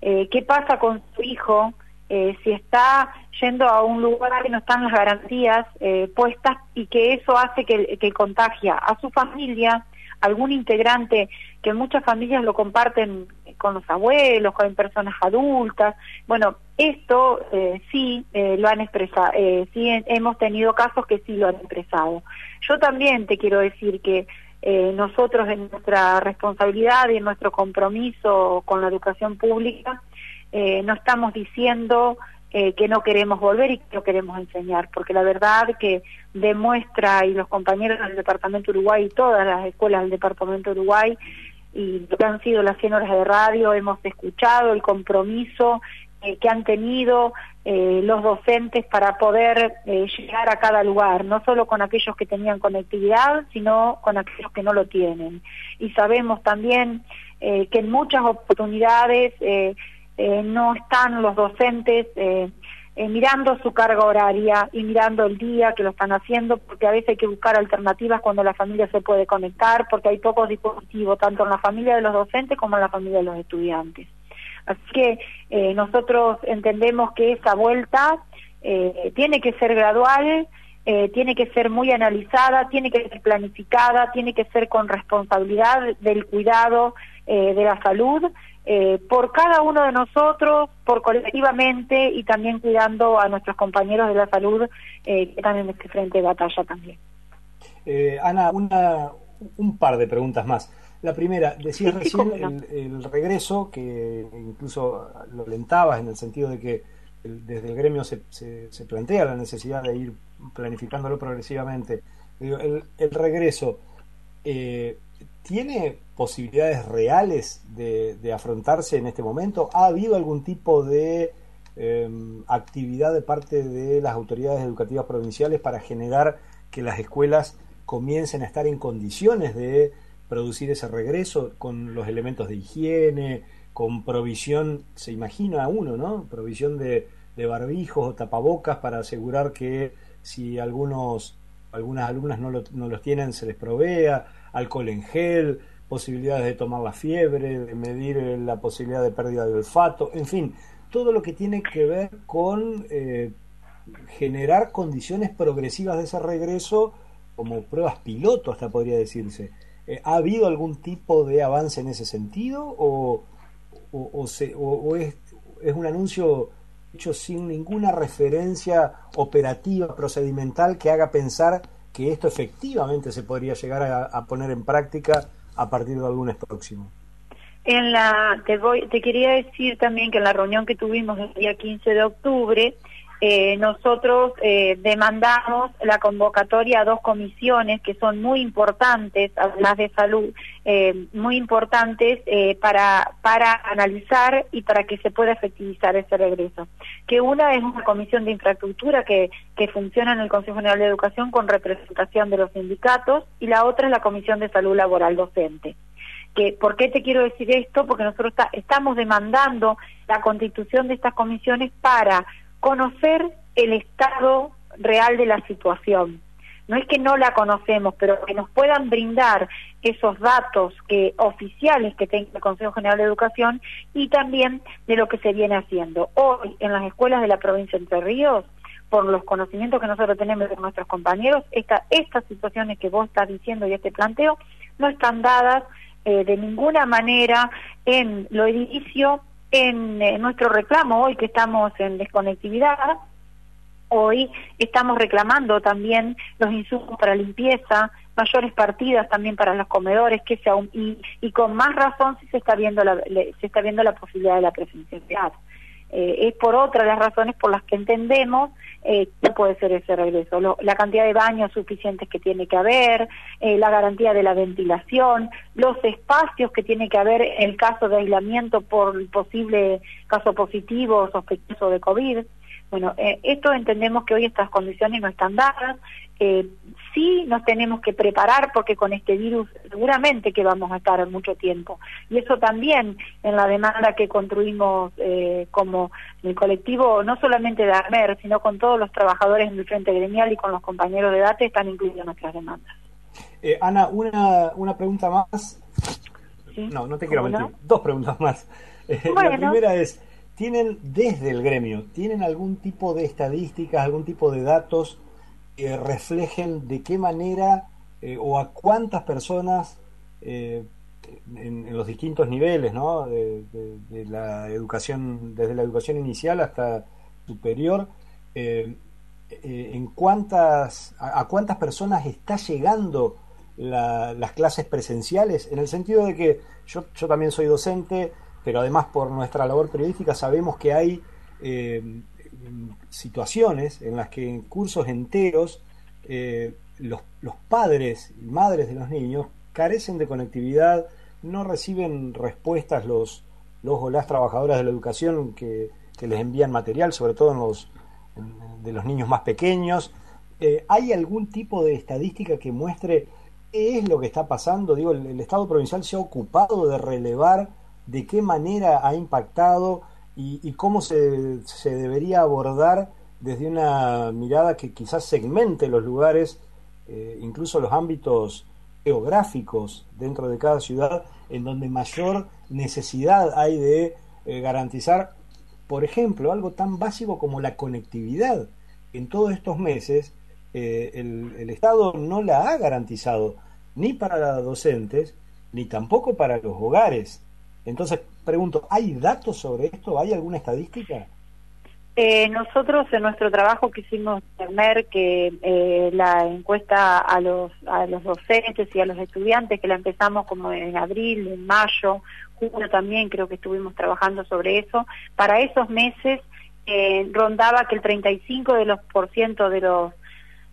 ¿qué pasa con su hijo eh, si está yendo a un lugar que no están las garantías eh, puestas y que eso hace que, que contagia a su familia, algún integrante, que muchas familias lo comparten con los abuelos, con personas adultas. Bueno, esto eh, sí lo han expresado, sí hemos tenido casos que sí lo han expresado. Yo también te quiero decir que nosotros en nuestra responsabilidad y en nuestro compromiso con la educación pública, eh, no estamos diciendo eh, que no queremos volver y que no queremos enseñar, porque la verdad que demuestra, y los compañeros del Departamento Uruguay y todas las escuelas del Departamento Uruguay, y han sido las 100 horas de radio, hemos escuchado el compromiso eh, que han tenido los docentes para poder llegar a cada lugar, no solo con aquellos que tenían conectividad, sino con aquellos que no lo tienen. Y sabemos también que en muchas oportunidades eh, no están los docentes eh, eh, mirando su carga horaria y mirando el día que lo están haciendo, porque a veces hay que buscar alternativas cuando la familia se puede conectar, porque hay pocos dispositivos, tanto en la familia de los docentes como en la familia de los estudiantes. Así que nosotros entendemos que esa vuelta tiene que ser gradual, tiene que ser muy analizada, tiene que ser planificada, tiene que ser con responsabilidad del cuidado de la salud eh, por cada uno de nosotros, por colectivamente y también cuidando a nuestros compañeros de la salud eh, que están en este frente de batalla también. Eh, Ana, una, un par de preguntas más. La primera, decías recién el, regreso, que incluso lo alentabas en el sentido de que desde el gremio se, se, plantea la necesidad de ir planificándolo progresivamente. el, el regreso, eh, ¿tiene posibilidades reales de, afrontarse en este momento? ¿Ha habido algún tipo de em, actividad de parte de las autoridades educativas provinciales para generar que las escuelas comiencen a estar en condiciones de producir ese regreso con los elementos de higiene, con provisión, se imagina uno, ¿no? Provisión de, barbijos o tapabocas para asegurar que si algunos, algunas alumnas no, no los tienen, se les provea, alcohol en gel, posibilidades de tomar la fiebre, de medir eh, la posibilidad de pérdida de olfato, en fin, todo lo que tiene que ver con eh, generar condiciones progresivas de ese regreso como pruebas piloto, hasta podría decirse. Eh, ¿Ha habido algún tipo de avance en ese sentido o, o, se, o es, un anuncio hecho sin ninguna referencia operativa, procedimental que haga pensar que esto efectivamente se podría llegar a, poner en práctica a partir de algún próximo. En la, te, voy, te quería decir también que en la reunión que tuvimos el día 15 de octubre, eh, nosotros eh, demandamos la convocatoria a dos comisiones que son muy importantes, además de salud, eh, muy importantes para, para analizar y para que se pueda efectivizar ese regreso. Que una es una comisión de infraestructura que, que funciona en el Consejo General de Educación con representación de los sindicatos y la otra es la Comisión de Salud Laboral Docente. Que, ¿Por qué te quiero decir esto? Porque nosotros estamos demandando la constitución de estas comisiones para conocer el estado real de la situación. No es que no la conocemos, pero que nos puedan brindar esos datos que oficiales que tenga el Consejo General de Educación y también de lo que se viene haciendo. Hoy en las escuelas de la provincia de Entre Ríos, por los conocimientos que nosotros tenemos de nuestros compañeros, estas situaciones que vos estás diciendo y este planteo no están dadas eh, de ninguna manera en lo edilicio en eh, nuestro reclamo hoy que estamos en desconectividad, hoy estamos reclamando también los insumos para limpieza, mayores partidas también para los comedores, que sea y, y con más razón si se está viendo la, se está viendo la posibilidad de la presencialidad. Eh, es por otra de las razones por las que entendemos eh, que puede ser ese regreso. la cantidad de baños suficientes que tiene que haber, eh, la garantía de la ventilación, los espacios que tiene que haber en caso de aislamiento por posible caso positivo o sospechoso de COVID. Bueno, eh, esto entendemos que hoy estas condiciones no están dadas. Eh, sí nos tenemos que preparar porque con este virus seguramente que vamos a estar mucho tiempo. Y eso también en la demanda que construimos eh, como el colectivo, no solamente de ARMER, sino con todos los trabajadores en el Frente Gremial y con los compañeros de DATE, están incluidas nuestras demandas. Eh, Ana, una, una pregunta más. No, no te quiero mentir. Dos preguntas más. *laughs* Eh, la primera es, ¿tienen desde el gremio, ¿tienen algún tipo de estadísticas, algún tipo de datos eh, reflejen de qué manera eh, o a cuántas personas eh, en, los distintos niveles, ¿no? De, la educación, desde la educación inicial hasta superior, en cuántas, a, cuántas personas está llegando las clases presenciales, en el sentido de que yo, yo también soy docente, pero además por nuestra labor periodística sabemos que hay situaciones en las que en cursos enteros eh, los, padres y madres de los niños carecen de conectividad, no reciben respuestas los, los o las trabajadoras de la educación que, les envían material, sobre todo en los, de los niños más pequeños. Eh, ¿Hay algún tipo de estadística que muestre qué es lo que está pasando? Digo, el Estado provincial se ha ocupado de relevar de qué manera ha impactado y, cómo se, se, debería abordar desde una mirada que quizás segmente los lugares, eh, incluso los ámbitos geográficos dentro de cada ciudad, en donde mayor necesidad hay de eh, garantizar, por ejemplo, algo tan básico como la conectividad. En todos estos meses, eh, el, el Estado no la ha garantizado ni para docentes, ni tampoco para los hogares. Entonces, pregunto, ¿hay datos sobre esto? ¿Hay alguna estadística? Eh, nosotros en nuestro trabajo quisimos tener que eh, la encuesta a los, a los docentes y a los estudiantes, que la empezamos como en abril, en mayo, junio también creo que estuvimos trabajando sobre eso, para esos meses eh, rondaba que el 35 de los por ciento de los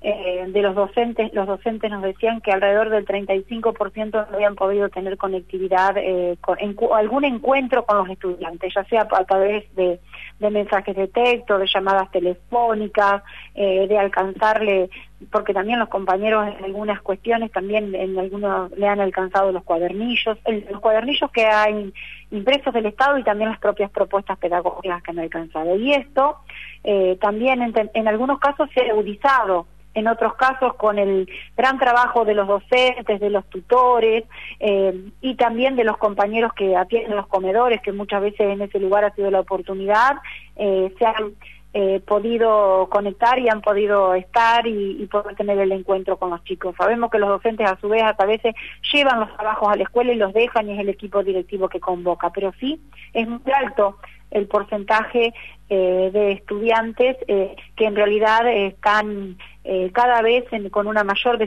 eh, de los docentes, los docentes nos decían que alrededor del 35% no habían podido tener conectividad, eh, con, en, algún encuentro con los estudiantes, ya sea a través de, de mensajes de texto, de llamadas telefónicas, eh, de alcanzarle, porque también los compañeros en algunas cuestiones también en algunos le han alcanzado los cuadernillos, los cuadernillos que hay impresos del Estado y también las propias propuestas pedagógicas que han alcanzado. Y esto eh, también en, en algunos casos se ha agudizado en otros casos con el gran trabajo de los docentes, de los tutores eh, y también de los compañeros que atienden los comedores, que muchas veces en ese lugar ha sido la oportunidad, eh, se han eh, podido conectar y han podido estar y, poder tener el encuentro con los chicos. Sabemos que los docentes a su vez a veces llevan los trabajos a la escuela y los dejan y es el equipo directivo que convoca, pero sí es muy alto el porcentaje eh, de estudiantes eh, que en realidad están eh, cada vez con una mayor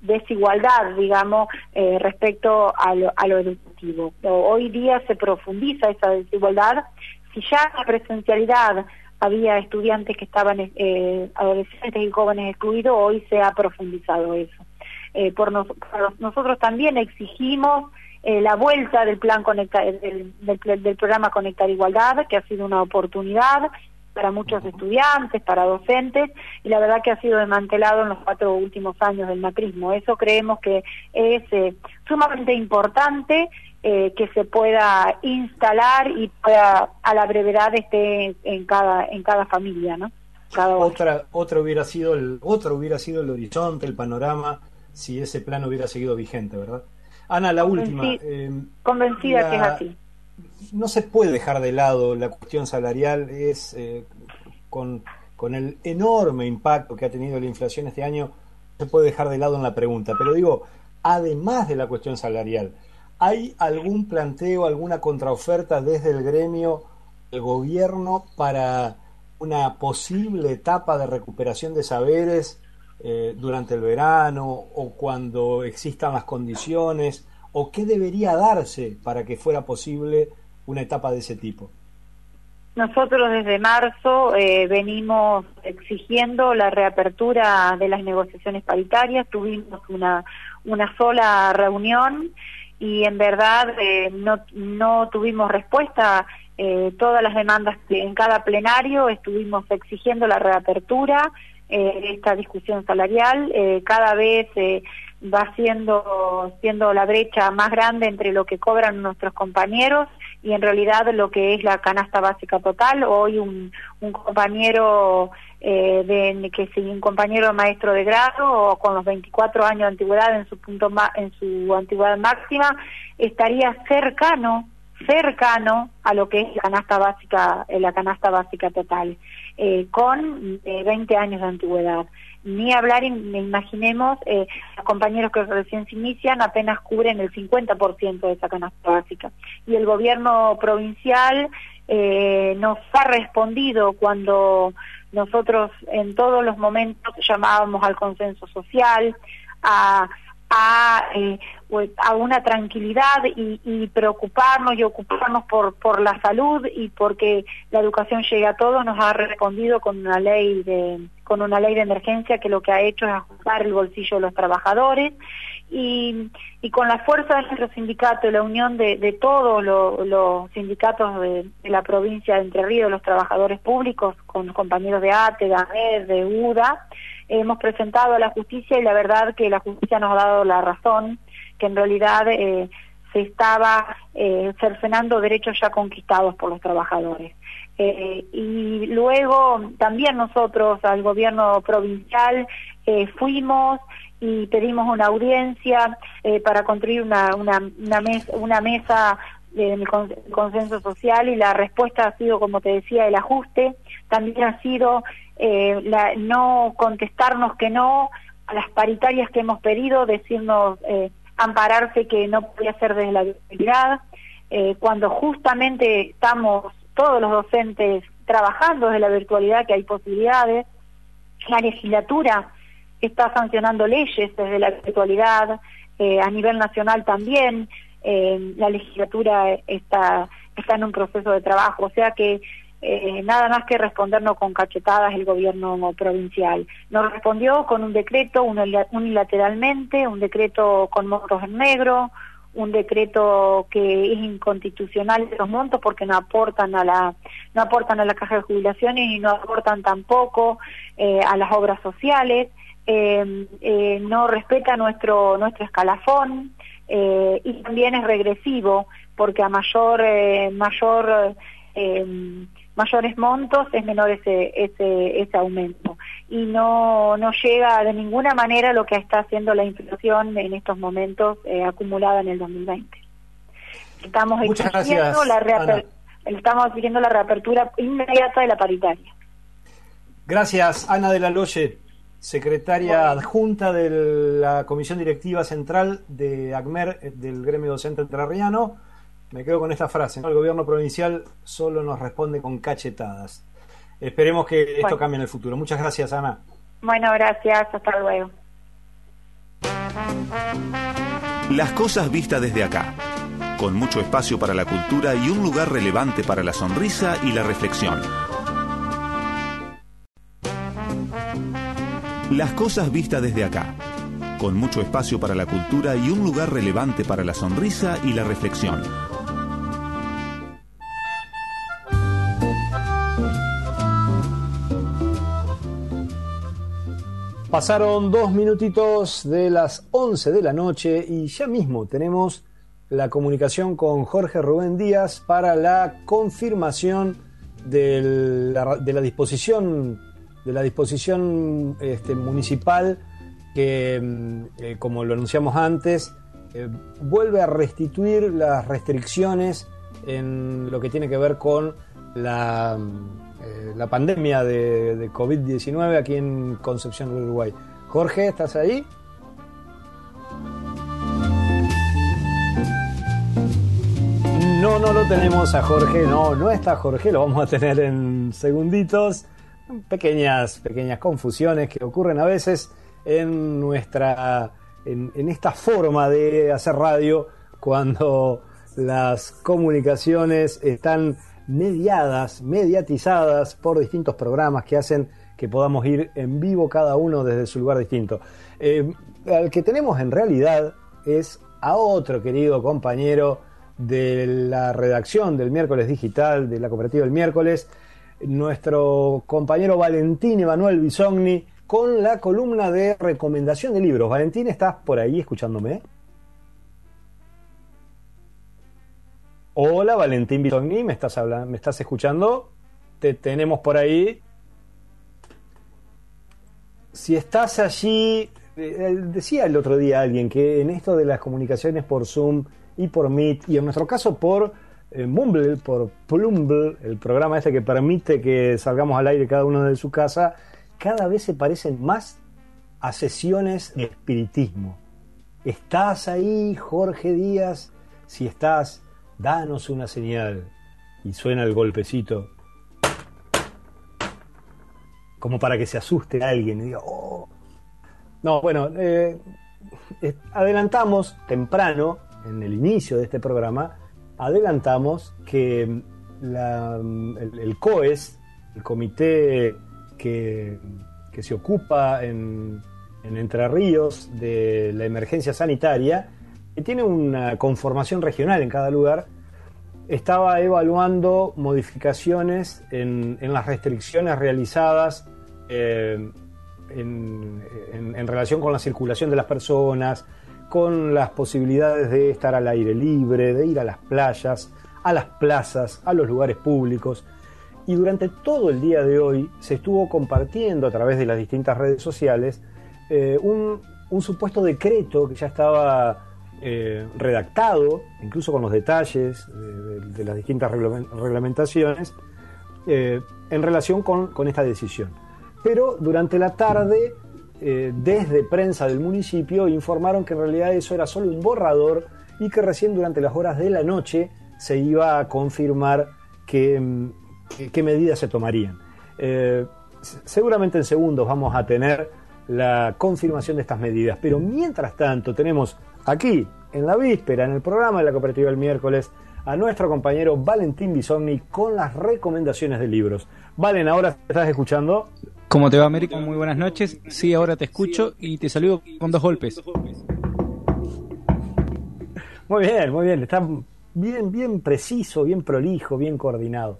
desigualdad, digamos, respecto a lo, a lo educativo. Hoy día se profundiza esa desigualdad. Si ya la presencialidad había estudiantes que estaban, adolescentes y jóvenes excluidos, hoy se ha profundizado eso. por nosotros también exigimos eh, la vuelta del plan conectar, del, del, programa Conectar Igualdad, que ha sido una oportunidad para muchos estudiantes, para docentes, y la verdad que ha sido desmantelado en los cuatro últimos años del macrismo. Eso creemos que es eh, sumamente importante eh, que se pueda instalar y pueda a la brevedad esté en cada en cada familia, ¿no? Cada otra otra hubiera sido el otro hubiera sido el horizonte, el panorama si ese plan hubiera seguido vigente, ¿verdad? Ana, la última. Eh, convencida que es así. No se puede dejar de lado la cuestión salarial, es eh, con, con el enorme impacto que ha tenido la inflación este año, no se puede dejar de lado en la pregunta. Pero digo, además de la cuestión salarial, ¿hay algún planteo, alguna contraoferta desde el gremio, el gobierno, para una posible etapa de recuperación de saberes eh, durante el verano o cuando existan las condiciones o qué debería darse para que fuera posible una etapa de ese tipo? Nosotros desde marzo eh, venimos exigiendo la reapertura de las negociaciones paritarias, tuvimos una, una sola reunión y en verdad eh, no, no tuvimos respuesta todas las demandas en cada plenario. Estuvimos exigiendo la reapertura. eh, esta discusión salarial. Eh, cada vez eh, va siendo, siendo la brecha más grande entre lo que cobran nuestros compañeros y en realidad lo que es la canasta básica total. Hoy un, un compañero eh, de que si un compañero maestro de grado con los 24 años de antigüedad en su punto en su antigüedad máxima estaría cercano cercano a lo que es la canasta básica, eh, la canasta básica total, eh, con eh, 20 años de antigüedad. Ni hablar, imaginemos, eh, los compañeros que recién se inician apenas cubren el 50% de esa canasta básica. Y el gobierno provincial eh, nos ha respondido cuando nosotros en todos los momentos llamábamos al consenso social, a a, eh, pues, a una tranquilidad y, y, preocuparnos y ocuparnos por, por la salud y porque la educación llegue a todos, nos ha respondido con una ley de con una ley de emergencia que lo que ha hecho es ajustar el bolsillo de los trabajadores y, y con la fuerza de nuestro sindicato y la unión de, de todos los sindicatos de, la provincia de Entre Ríos, los trabajadores públicos, con los compañeros de ATE, de AMED, de UDA, hemos presentado a la justicia y la verdad que la justicia nos ha dado la razón, que en realidad eh, se estaba eh, cercenando derechos ya conquistados por los trabajadores. Eh, y luego también nosotros al gobierno provincial eh, fuimos y pedimos una audiencia eh, para construir una, una, una, mes, una mesa de consenso social y la respuesta ha sido, como te decía, el ajuste. También ha sido eh, la, no contestarnos que no a las paritarias que hemos pedido, decirnos eh, ampararse que no podía ser desde la viabilidad. eh, cuando justamente estamos todos los docentes trabajando desde la virtualidad, que hay posibilidades. La legislatura está sancionando leyes desde la virtualidad, eh, a nivel nacional también. Eh, la legislatura está, está en un proceso de trabajo, o sea que eh, nada más que respondernos con cachetadas el gobierno provincial. Nos respondió con un decreto unilateralmente, un decreto con montos en negro, un decreto que es inconstitucional de los montos porque no aportan a la no aportan a la caja de jubilaciones y no aportan tampoco eh, a las obras sociales eh, eh, no respeta nuestro nuestro escalafón y también es regresivo porque a mayor mayor mayores montos es menor ese ese ese aumento y no, no llega de ninguna manera lo que está haciendo la inflación en estos momentos eh, acumulada en el 2020. Estamos exigiendo la estamos exigiendo la reapertura inmediata de la paritaria. Gracias, Ana de la Loye, secretaria adjunta de la Comisión Directiva Central de ACMER, del Gremio Docente Entrerriano. Me quedo con esta frase, el gobierno provincial solo nos responde con cachetadas. Esperemos que esto cambie en el futuro. Muchas gracias, Ana. Bueno, gracias. Hasta luego. Las cosas vistas desde acá, con mucho espacio para la cultura y un lugar relevante para la sonrisa y la reflexión. Las cosas vistas desde acá, con mucho espacio para la cultura y un lugar relevante para la sonrisa y la reflexión. Pasaron dos minutitos de las 11 de la noche y ya mismo tenemos la comunicación con Jorge Rubén Díaz para la confirmación de la, disposición de la disposición este, municipal que, mm, eh, como lo anunciamos antes, eh, vuelve a restituir las restricciones en lo que tiene que ver con la la pandemia de, COVID-19 aquí en Concepción Uruguay. Jorge, ¿estás ahí? No, no lo tenemos a Jorge, no, no está Jorge, lo vamos a tener en segunditos. Pequeñas, pequeñas confusiones que ocurren a veces en nuestra, en esta forma de hacer radio cuando las comunicaciones están mediadas, mediatizadas por distintos programas que hacen que podamos ir en vivo cada uno desde su lugar distinto. Eh, al que tenemos en realidad es a otro querido compañero de la redacción del miércoles digital, de la cooperativa del miércoles, nuestro compañero Valentín Emanuel Bisogni, con la columna de recomendación de libros. Valentín, ¿estás por ahí escuchándome? Hola, Valentín Bisogni, ¿me estás hablando? ¿Me estás escuchando? Te tenemos por ahí. Si estás allí, eh, decía el otro día alguien que en esto de las comunicaciones por Zoom y por Meet, y en nuestro caso por eh, Mumble, por Plumble, el programa este que permite que salgamos al aire cada uno de su casa, cada vez se parecen más a sesiones de espiritismo. ¿Estás ahí, Jorge Díaz? Si estás, danos una señal. Y suena el golpecito. Como para que se asuste alguien y diga, oh. No, bueno, eh, adelantamos temprano, en el inicio de este programa, adelantamos que el, COES, el comité que, se ocupa en, en Entre Ríos de la emergencia sanitaria, que tiene una conformación regional en cada lugar, estaba evaluando modificaciones en, las restricciones realizadas eh, en, relación con la circulación de las personas, con las posibilidades de estar al aire libre, de ir a las playas, a las plazas, a los lugares públicos. Y durante todo el día de hoy se estuvo compartiendo a través de las distintas redes sociales eh, un supuesto decreto que ya estaba eh, redactado, incluso con los detalles de, las distintas reglamentaciones, eh, en relación con, esta decisión. Pero durante la tarde, eh, desde prensa del municipio, informaron que en realidad eso era solo un borrador y que recién durante las horas de la noche se iba a confirmar qué, medidas se tomarían. Seguramente en segundos vamos a tener la confirmación de estas medidas, pero mientras tanto tenemos aquí, en la víspera, en el programa de la cooperativa el miércoles, a nuestro compañero Valentín Bisogni con las recomendaciones de libros. Valen, ahora estás escuchando. ¿Cómo te va, América? Muy buenas noches. Sí, ahora te escucho y te saludo con dos golpes. Muy bien, muy bien. Está bien, bien preciso, bien prolijo, bien coordinado.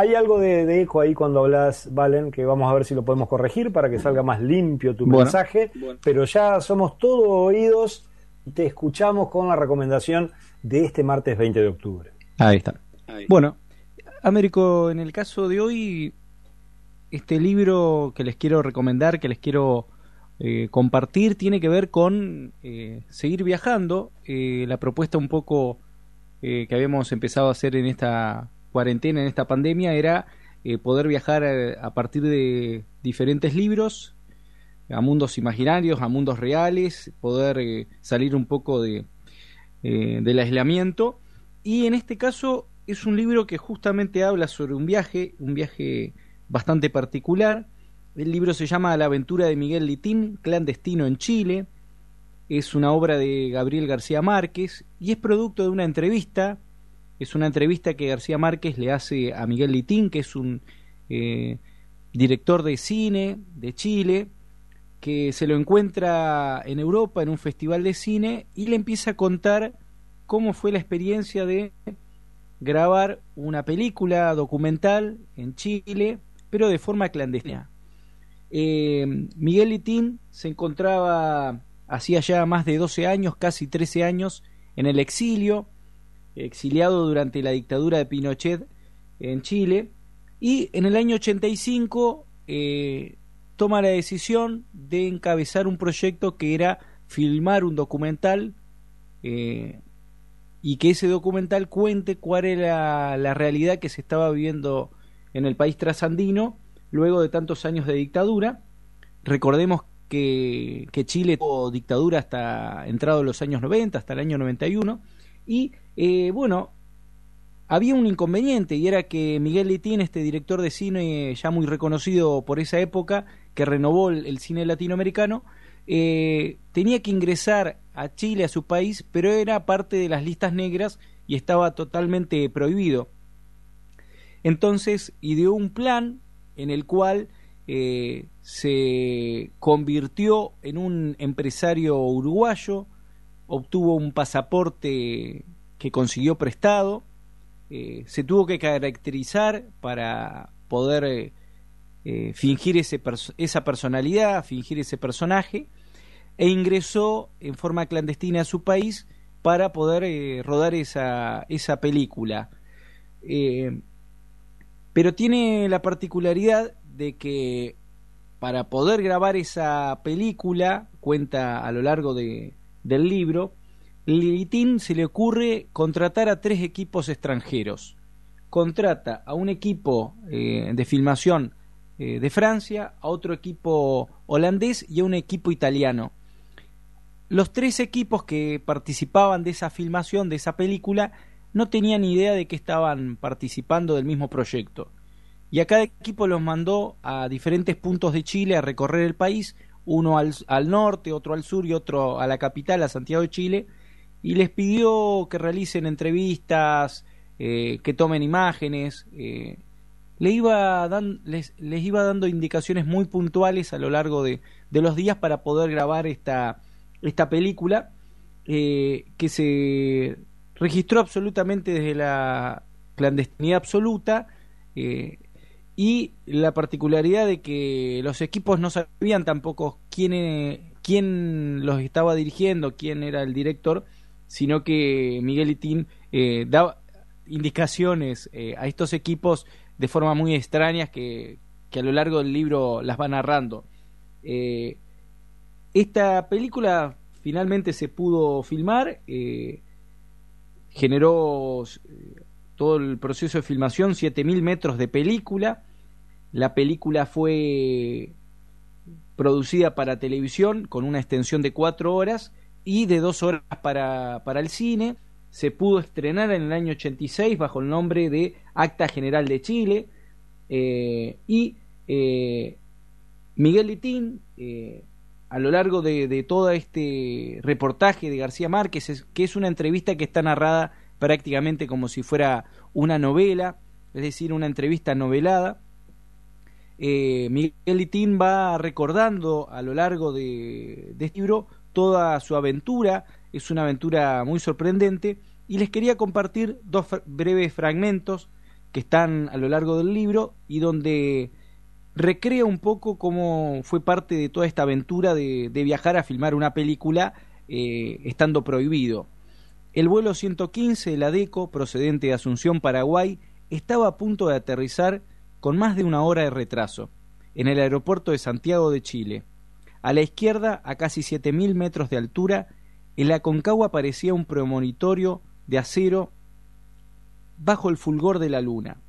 Hay algo de, eco ahí cuando hablas, Valen, que vamos a ver si lo podemos corregir para que salga más limpio tu mensaje. Pero ya somos todos oídos y te escuchamos con la recomendación de este martes 20 de octubre. Ahí está. Bueno, Américo, en el caso de hoy, este libro que les quiero recomendar, que les quiero eh, compartir, tiene que ver con eh, seguir viajando. Eh, la propuesta un poco que habíamos empezado a hacer en esta cuarentena, en esta pandemia, era poder viajar a, partir de diferentes libros a mundos imaginarios, a mundos reales, poder salir un poco de, del aislamiento. Y en este caso es un libro que justamente habla sobre un viaje, un viaje bastante particular. El libro se llama La aventura de Miguel Litín, clandestino en Chile. Es una obra de Gabriel García Márquez y es producto de una entrevista. Es una entrevista que García Márquez le hace a Miguel Litín, que es un eh, director de cine de Chile, que se lo encuentra en Europa en un festival de cine y le empieza a contar cómo fue la experiencia de grabar una película documental en Chile, pero de forma clandestina. Eh, Miguel Litín se encontraba hacía ya más de 12 años, casi 13 años, en el exilio, exiliado durante la dictadura de Pinochet en Chile, y en el año 85 eh, toma la decisión de encabezar un proyecto que era filmar un documental eh, y que ese documental cuente cuál era la realidad que se estaba viviendo en el país trasandino luego de tantos años de dictadura. Recordemos que, Chile tuvo dictadura hasta entrado los años 90, hasta el año 91, y eh, bueno, había un inconveniente y era que Miguel Litín, este director de cine ya muy reconocido por esa época, que renovó el cine latinoamericano, eh, tenía que ingresar a Chile, a su país, pero era parte de las listas negras y estaba totalmente prohibido. Entonces ideó un plan en el cual eh, se convirtió en un empresario uruguayo, obtuvo un pasaporte que consiguió prestado, eh, se tuvo que caracterizar para poder eh, fingir ese esa personalidad, fingir ese personaje, e ingresó en forma clandestina a su país para poder eh, rodar esa, esa película. Eh, pero tiene la particularidad de que para poder grabar esa película, cuenta a lo largo de, del libro, Lilitín se le ocurre contratar a tres equipos extranjeros. Contrata a un equipo de filmación eh, de Francia, a otro equipo holandés y a un equipo italiano. Los tres equipos que participaban de esa filmación, de esa película, no tenían idea de que estaban participando del mismo proyecto. Y a cada equipo los mandó a diferentes puntos de Chile a recorrer el país, uno al, norte, otro al sur y otro a la capital, a Santiago de Chile, y les pidió que realicen entrevistas, eh, que tomen imágenes, eh, le iba les, les, iba dando indicaciones muy puntuales a lo largo de, los días para poder grabar esta, esta película eh, que se registró absolutamente desde la clandestinidad absoluta eh, y la particularidad de que los equipos no sabían tampoco quién, quién los estaba dirigiendo, quién era el director, sino que Miguel Itín eh, daba indicaciones a estos equipos de forma muy extrañas que, a lo largo del libro las va narrando. Eh, esta película finalmente se pudo filmar, eh, generó eh, todo el proceso de filmación, 7.000 metros de película. La película fue producida para televisión con una extensión de 4 horas y de 2 horas para, para el cine. se pudo estrenar en el año 86 bajo el nombre de Acta General de Chile eh, y eh, Miguel Litín eh, a lo largo de, todo este reportaje de García Márquez, que es una entrevista que está narrada prácticamente como si fuera una novela, es decir, una entrevista novelada. Miguel Litín va recordando a lo largo de, de este libro toda su aventura, es una aventura muy sorprendente y les quería compartir dos breves fragmentos que están a lo largo del libro y donde recrea un poco cómo fue parte de toda esta aventura de, viajar a filmar una película eh, estando prohibido. El vuelo 115 de la DECO, procedente de Asunción, Paraguay, estaba a punto de aterrizar con más de una hora de retraso, en el aeropuerto de Santiago de Chile. A la izquierda, a casi 7.000 metros de altura, en la Concagua aparecía un premonitorio de acero bajo el fulgor de la luna.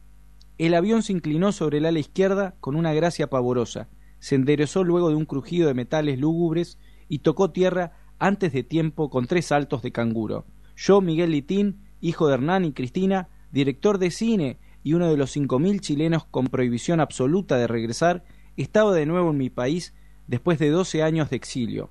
El avión se inclinó sobre el ala izquierda con una gracia pavorosa, se enderezó luego de un crujido de metales lúgubres y tocó tierra antes de tiempo con tres saltos de canguro. Yo, Miguel Litín, hijo de Hernán y Cristina, director de cine y uno de los cinco mil chilenos con prohibición absoluta de regresar, estaba de nuevo en mi país después de doce años de exilio.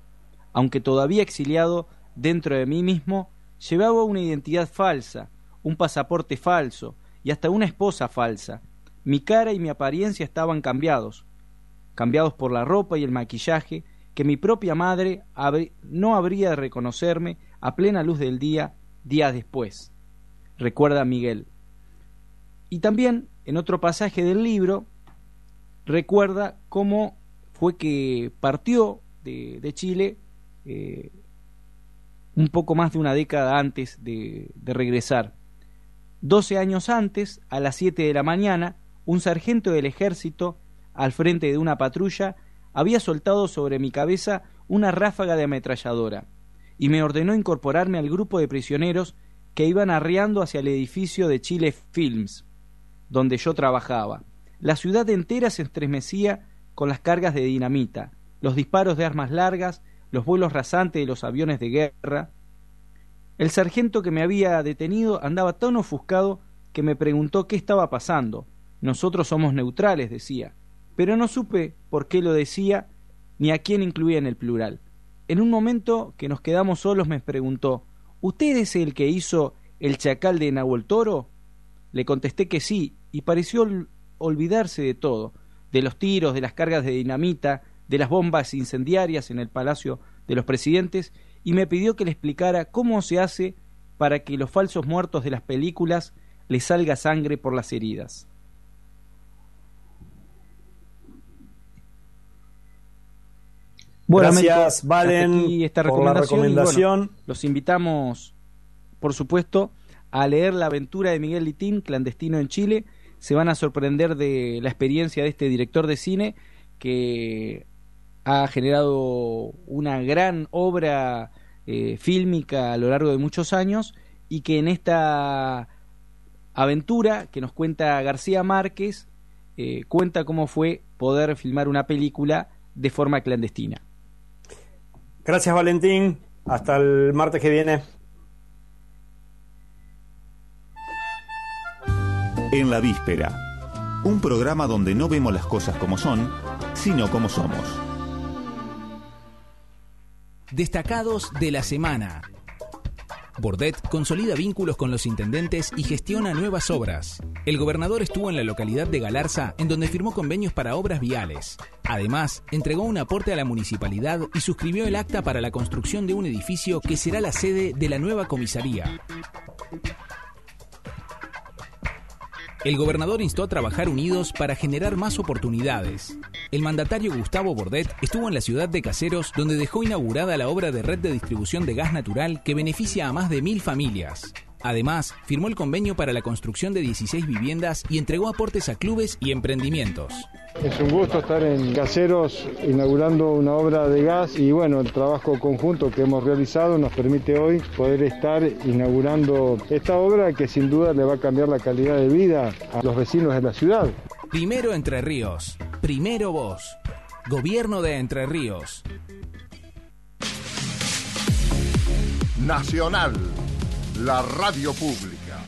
Aunque todavía exiliado dentro de mí mismo, llevaba una identidad falsa, un pasaporte falso y hasta una esposa falsa. Mi cara y mi apariencia estaban cambiados, cambiados por la ropa y el maquillaje, que mi propia madre no habría de reconocerme a plena luz del día días después. Recuerda Miguel. Y también, en otro pasaje del libro, recuerda cómo fue que partió de, Chile eh, un poco más de una década antes de, de regresar. Doce años antes, a las siete de la mañana, un sargento del ejército, al frente de una patrulla, había soltado sobre mi cabeza una ráfaga de ametralladora y me ordenó incorporarme al grupo de prisioneros que iban arreando hacia el edificio de Chile Films, donde yo trabajaba. La ciudad entera se estremecía con las cargas de dinamita, los disparos de armas largas, los vuelos rasantes de los aviones de guerra. El sargento que me había detenido andaba tan ofuscado que me preguntó qué estaba pasando. Nosotros somos neutrales, decía, pero no supe por qué lo decía ni a quién incluía en el plural. En un momento que nos quedamos solos me preguntó ¿Usted es el que hizo el chacal de Nahuel Toro? Le contesté que sí, y pareció olvidarse de todo de los tiros, de las cargas de dinamita, de las bombas incendiarias en el Palacio de los Presidentes, y me pidió que le explicara cómo se hace para que los falsos muertos de las películas les salga sangre por las heridas. Gracias, Valen, esta recomendación. los invitamos, por supuesto, a leer La aventura de Miguel Litín, clandestino en Chile, se van a sorprender de la experiencia de este director de cine que ha generado una gran obra eh, fílmica a lo largo de muchos años y que en esta aventura que nos cuenta García Márquez eh, cuenta cómo fue poder filmar una película de forma clandestina. Gracias Valentín, hasta el martes que viene. En la víspera, un programa donde no vemos las cosas como son, sino como somos. Destacados de la semana. Bordet consolida vínculos con los intendentes y gestiona nuevas obras. El gobernador estuvo en la localidad de Galarza, en donde firmó convenios para obras viales. Además, entregó un aporte a la municipalidad y suscribió el acta para la construcción de un edificio que será la sede de la nueva comisaría. El gobernador instó a trabajar unidos para generar más oportunidades. El mandatario Gustavo Bordet estuvo en la ciudad de Caseros, donde dejó inaugurada la obra de red de distribución de gas natural que beneficia a más de mil familias. Además, firmó el convenio para la construcción de 16 viviendas y entregó aportes a clubes y emprendimientos. Es un gusto estar en Caseros inaugurando una obra de gas y bueno, el trabajo conjunto que hemos realizado nos permite hoy poder estar inaugurando esta obra que sin duda le va a cambiar la calidad de vida a los vecinos de la ciudad. Primero Entre Ríos, primero vos. Gobierno de Entre Ríos. Nacional la radio pública.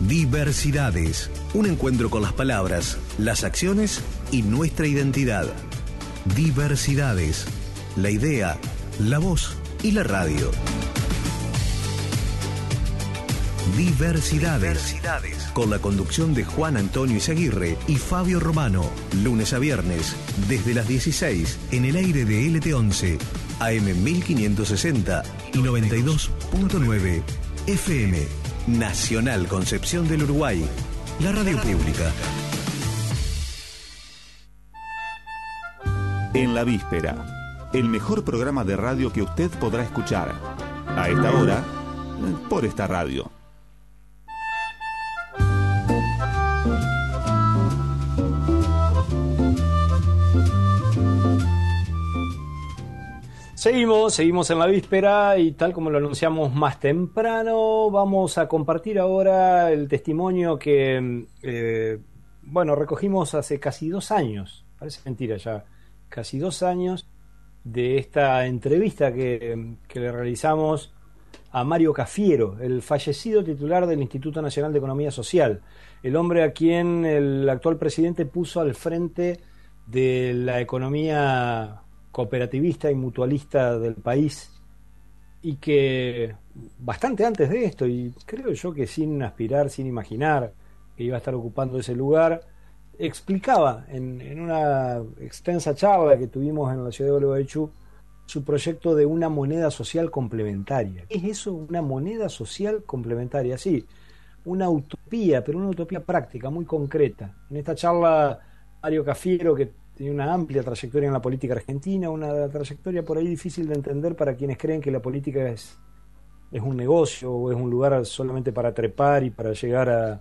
Diversidades. Un encuentro con las palabras, las acciones y nuestra identidad. Diversidades. La idea, la voz y la radio. Diversidades. Con la conducción de Juan Antonio Izaguirre y Fabio Romano. Lunes a viernes, desde las 16, en el aire de LT11, AM 1560 y 92.9 FM. Nacional Concepción del Uruguay. La radio pública. En la víspera, el mejor programa de radio que usted podrá escuchar. A esta hora, por esta radio. Seguimos, seguimos en la víspera y tal como lo anunciamos más temprano, vamos a compartir ahora el testimonio que, eh, bueno, recogimos hace casi dos años, parece mentira ya, casi dos años de esta entrevista que, que le realizamos a Mario Cafiero, el fallecido titular del Instituto Nacional de Economía Social, el hombre a quien el actual presidente puso al frente de la economía cooperativista y mutualista del país y que bastante antes de esto, y creo yo que sin aspirar, sin imaginar que iba a estar ocupando ese lugar, explicaba en, una extensa charla que tuvimos en la ciudad de Gualeguaychú su proyecto de una moneda social complementaria. ¿Qué es eso? Una moneda social complementaria, sí, una utopía, pero una utopía práctica, muy concreta. En esta charla, Mario Cafiero, que tiene una amplia trayectoria en la política argentina, una trayectoria por ahí difícil de entender para quienes creen que la política es, es un negocio o es un lugar solamente para trepar y para llegar a,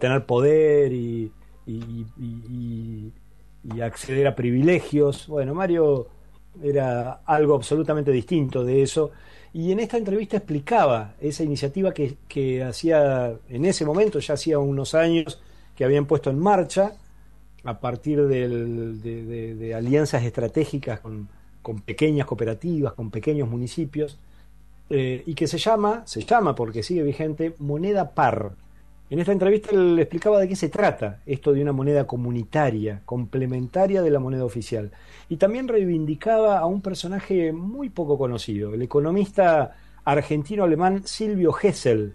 tener poder y, y, acceder a privilegios. Bueno, Mario era algo absolutamente distinto de eso. Y en esta entrevista explicaba esa iniciativa que, que hacía en ese momento, ya hacía unos años, que habían puesto en marcha, a partir de, alianzas estratégicas con, pequeñas cooperativas, con pequeños municipios, eh, y que se llama, se llama porque sigue vigente, moneda par. En esta entrevista le explicaba de qué se trata esto de una moneda comunitaria, complementaria de la moneda oficial. Y también reivindicaba a un personaje muy poco conocido, el economista argentino-alemán Silvio Hessel,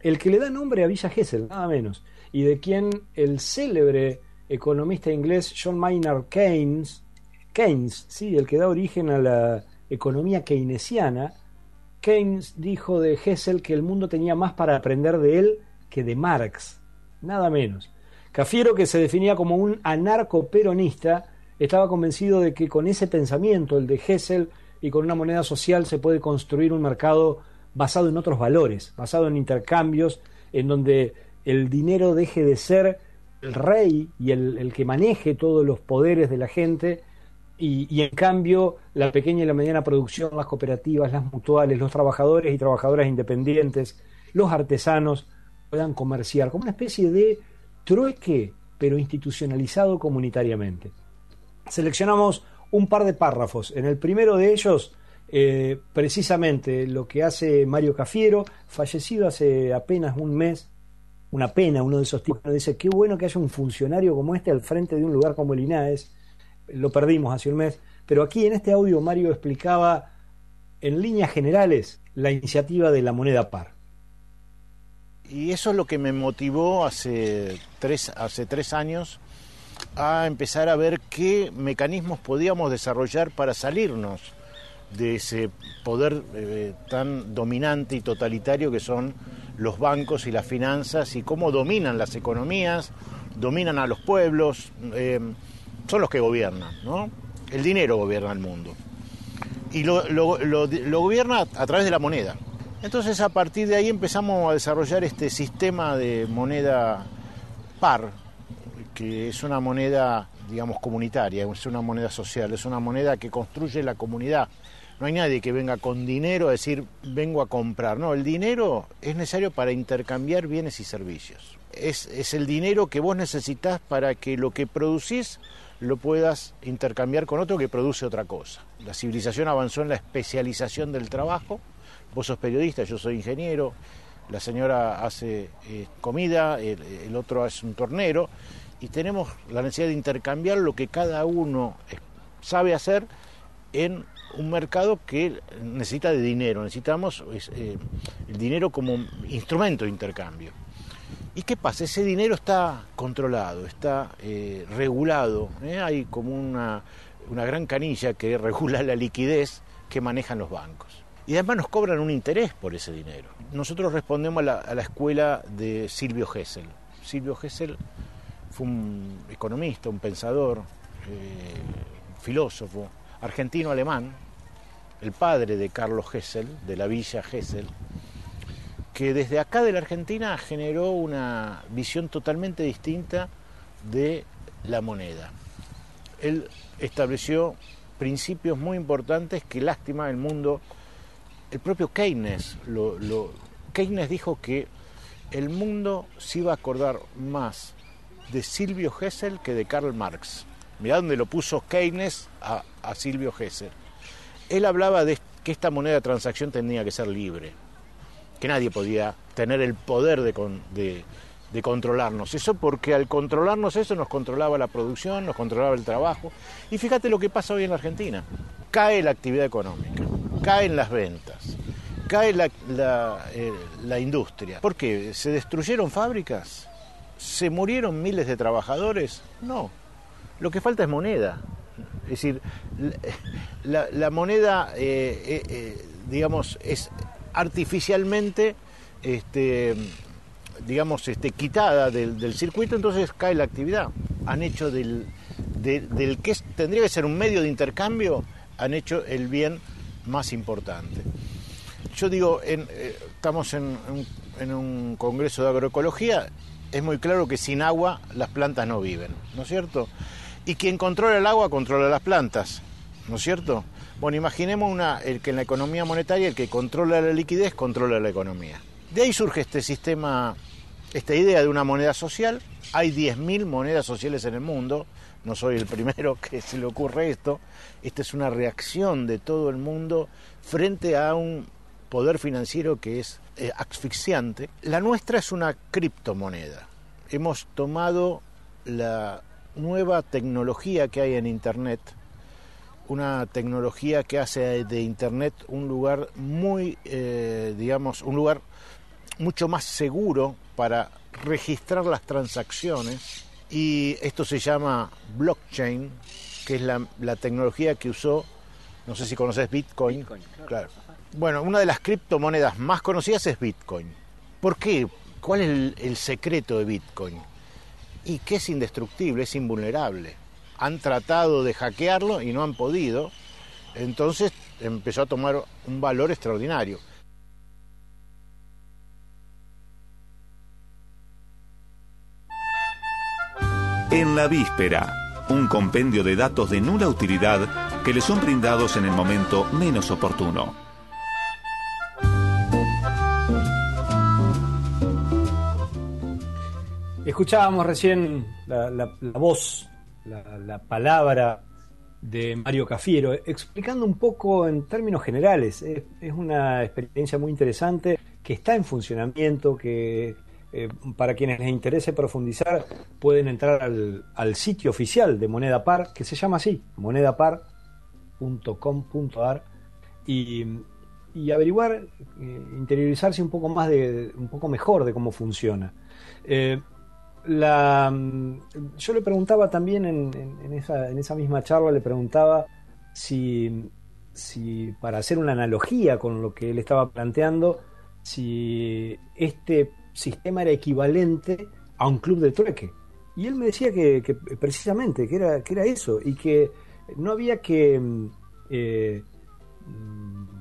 el que le da nombre a Villa Hessel, nada menos, y de quien el célebre economista inglés John Maynard Keynes, Keynes, sí, el que da origen a la economía keynesiana, Keynes dijo de Hessel que el mundo tenía más para aprender de él que de Marx, nada menos. Cafiero, que se definía como un anarco-peronista, estaba convencido de que con ese pensamiento, el de Hessel, y con una moneda social se puede construir un mercado basado en otros valores, basado en intercambios, en donde el dinero deje de ser el rey y el, que maneje todos los poderes de la gente y, en cambio la pequeña y la mediana producción, las cooperativas, las mutuales, los trabajadores y trabajadoras independientes, los artesanos puedan comerciar como una especie de trueque pero institucionalizado comunitariamente. Seleccionamos un par de párrafos. En el primero de ellos, eh, precisamente lo que hace Mario Cafiero, fallecido hace apenas un mes una pena uno de esos tipos dice, qué bueno que haya un funcionario como este al frente de un lugar como el INAES, lo perdimos hace un mes, pero aquí en este audio Mario explicaba en líneas generales la iniciativa de la moneda par. Y eso es lo que me motivó hace tres, hace tres años a empezar a ver qué mecanismos podíamos desarrollar para salirnos de ese poder eh, tan dominante y totalitario que son los bancos y las finanzas y cómo dominan las economías, dominan a los pueblos, eh, son los que gobiernan, ¿no? El dinero gobierna el mundo. Y lo, gobierna a través de la moneda. Entonces a partir de ahí empezamos a desarrollar este sistema de moneda par, que es una moneda, digamos, comunitaria, es una moneda social, es una moneda que construye la comunidad no hay nadie que venga con dinero a decir vengo a comprar. No, el dinero es necesario para intercambiar bienes y servicios. Es, el dinero que vos necesitas para que lo que producís lo puedas intercambiar con otro que produce otra cosa. La civilización avanzó en la especialización del trabajo. Vos sos periodista, yo soy ingeniero, la señora hace eh, comida, el, otro es un tornero, y tenemos la necesidad de intercambiar lo que cada uno sabe hacer en un mercado que necesita de dinero, necesitamos eh, el dinero como instrumento de intercambio. ¿Y qué pasa? Ese dinero está controlado, está eh, regulado, hay como una, una gran canilla que *laughs* regula la liquidez que manejan los bancos. Y además nos cobran un interés por ese dinero. Nosotros respondemos a la, escuela de Silvio Gesell. Silvio Gesell fue un economista, un pensador, eh, filósofo, argentino-alemán, el padre de Carlos Gesell, de la villa Gesell, que desde acá de la Argentina generó una visión totalmente distinta de la moneda. Él estableció principios muy importantes que lástima el mundo el propio Keynes, lo, Keynes dijo que el mundo se iba a acordar más de Silvio Gesell que de Karl Marx. Mirá dónde lo puso Keynes a, Silvio Gesell. Él hablaba de que esta moneda de transacción tenía que ser libre, que nadie podía tener el poder de, controlarnos. Eso porque al controlarnos eso nos controlaba la producción, nos controlaba el trabajo. Y fíjate lo que pasa hoy en la Argentina. Cae la actividad económica caen las ventas, cae eh, la, industria. ¿Por qué? ¿Se destruyeron fábricas? ¿Se murieron miles de trabajadores? No. Lo que falta es moneda. Es decir, la, moneda, eh, eh, digamos, es artificialmente, este, digamos, este, quitada del, circuito, entonces cae la actividad. Han hecho del, del que tendría que ser un medio de intercambio, han hecho el bien más importante. Yo digo, eh, estamos en, un congreso de agroecología, es muy claro que sin agua las plantas no viven, ¿no es cierto? Y quien controla el agua controla las plantas, ¿no es cierto? Bueno, imaginemos una, el que en la economía monetaria el que controla la liquidez controla la economía. De ahí surge este sistema, esta idea de una moneda social. Hay 10.000 monedas sociales en el mundo, no soy el primero *laughs* que se le ocurre esto, esta es una reacción de todo el mundo frente a un poder financiero que es eh, asfixiante. La nuestra es una criptomoneda. Hemos tomado la nueva tecnología que hay en Internet, una tecnología que hace de Internet un lugar muy, eh, digamos, un lugar mucho más seguro para registrar las transacciones y esto se llama blockchain, que es la, tecnología que usó, no sé si conoces Bitcoin. claro. Bueno, una de las criptomonedas más conocidas es Bitcoin. ¿Por qué? ¿Cuál es el, secreto de Bitcoin? Y que es indestructible, es invulnerable. Han tratado de hackearlo y no han podido. Entonces empezó a tomar un valor extraordinario. En la víspera, un compendio de datos de nula utilidad que le son brindados en el momento menos oportuno. Escuchábamos recién la, voz, la, palabra de Mario Cafiero, explicando un poco en términos generales. es, una experiencia muy interesante que está en funcionamiento, que eh, para quienes les interese profundizar, pueden entrar al, sitio oficial de Moneda Par, que se llama así, monedapar.com.ar, y, averiguar, eh, interiorizarse un poco más de, un poco mejor de cómo funciona. Eh, la, yo le preguntaba también en, esa, misma charla, le preguntaba si, si, para hacer una analogía con lo que él estaba planteando, si este sistema era equivalente a un club de trueque. Y él me decía que, precisamente que era, que era eso y que no había que mm, eh, mm,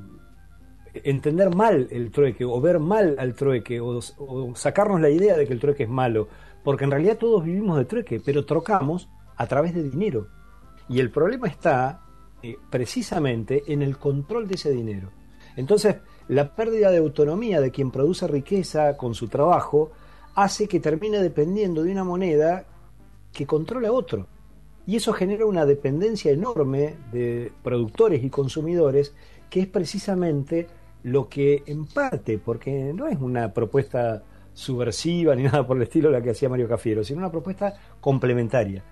entender mal el trueque o ver mal al trueque o, sacarnos la idea de que el trueque es malo, porque en realidad todos vivimos de trueque, pero trocamos a través de dinero. Y el problema está eh, precisamente en el control de ese dinero. Entonces, la pérdida de autonomía de quien produce riqueza con su trabajo hace que termine dependiendo de una moneda que controla a otro. y eso genera una dependencia enorme de productores y consumidores, que es precisamente lo que en parte, porque no es una propuesta subversiva ni *laughs* nada por el estilo la que hacía Mario Cafiero, sino una propuesta complementaria.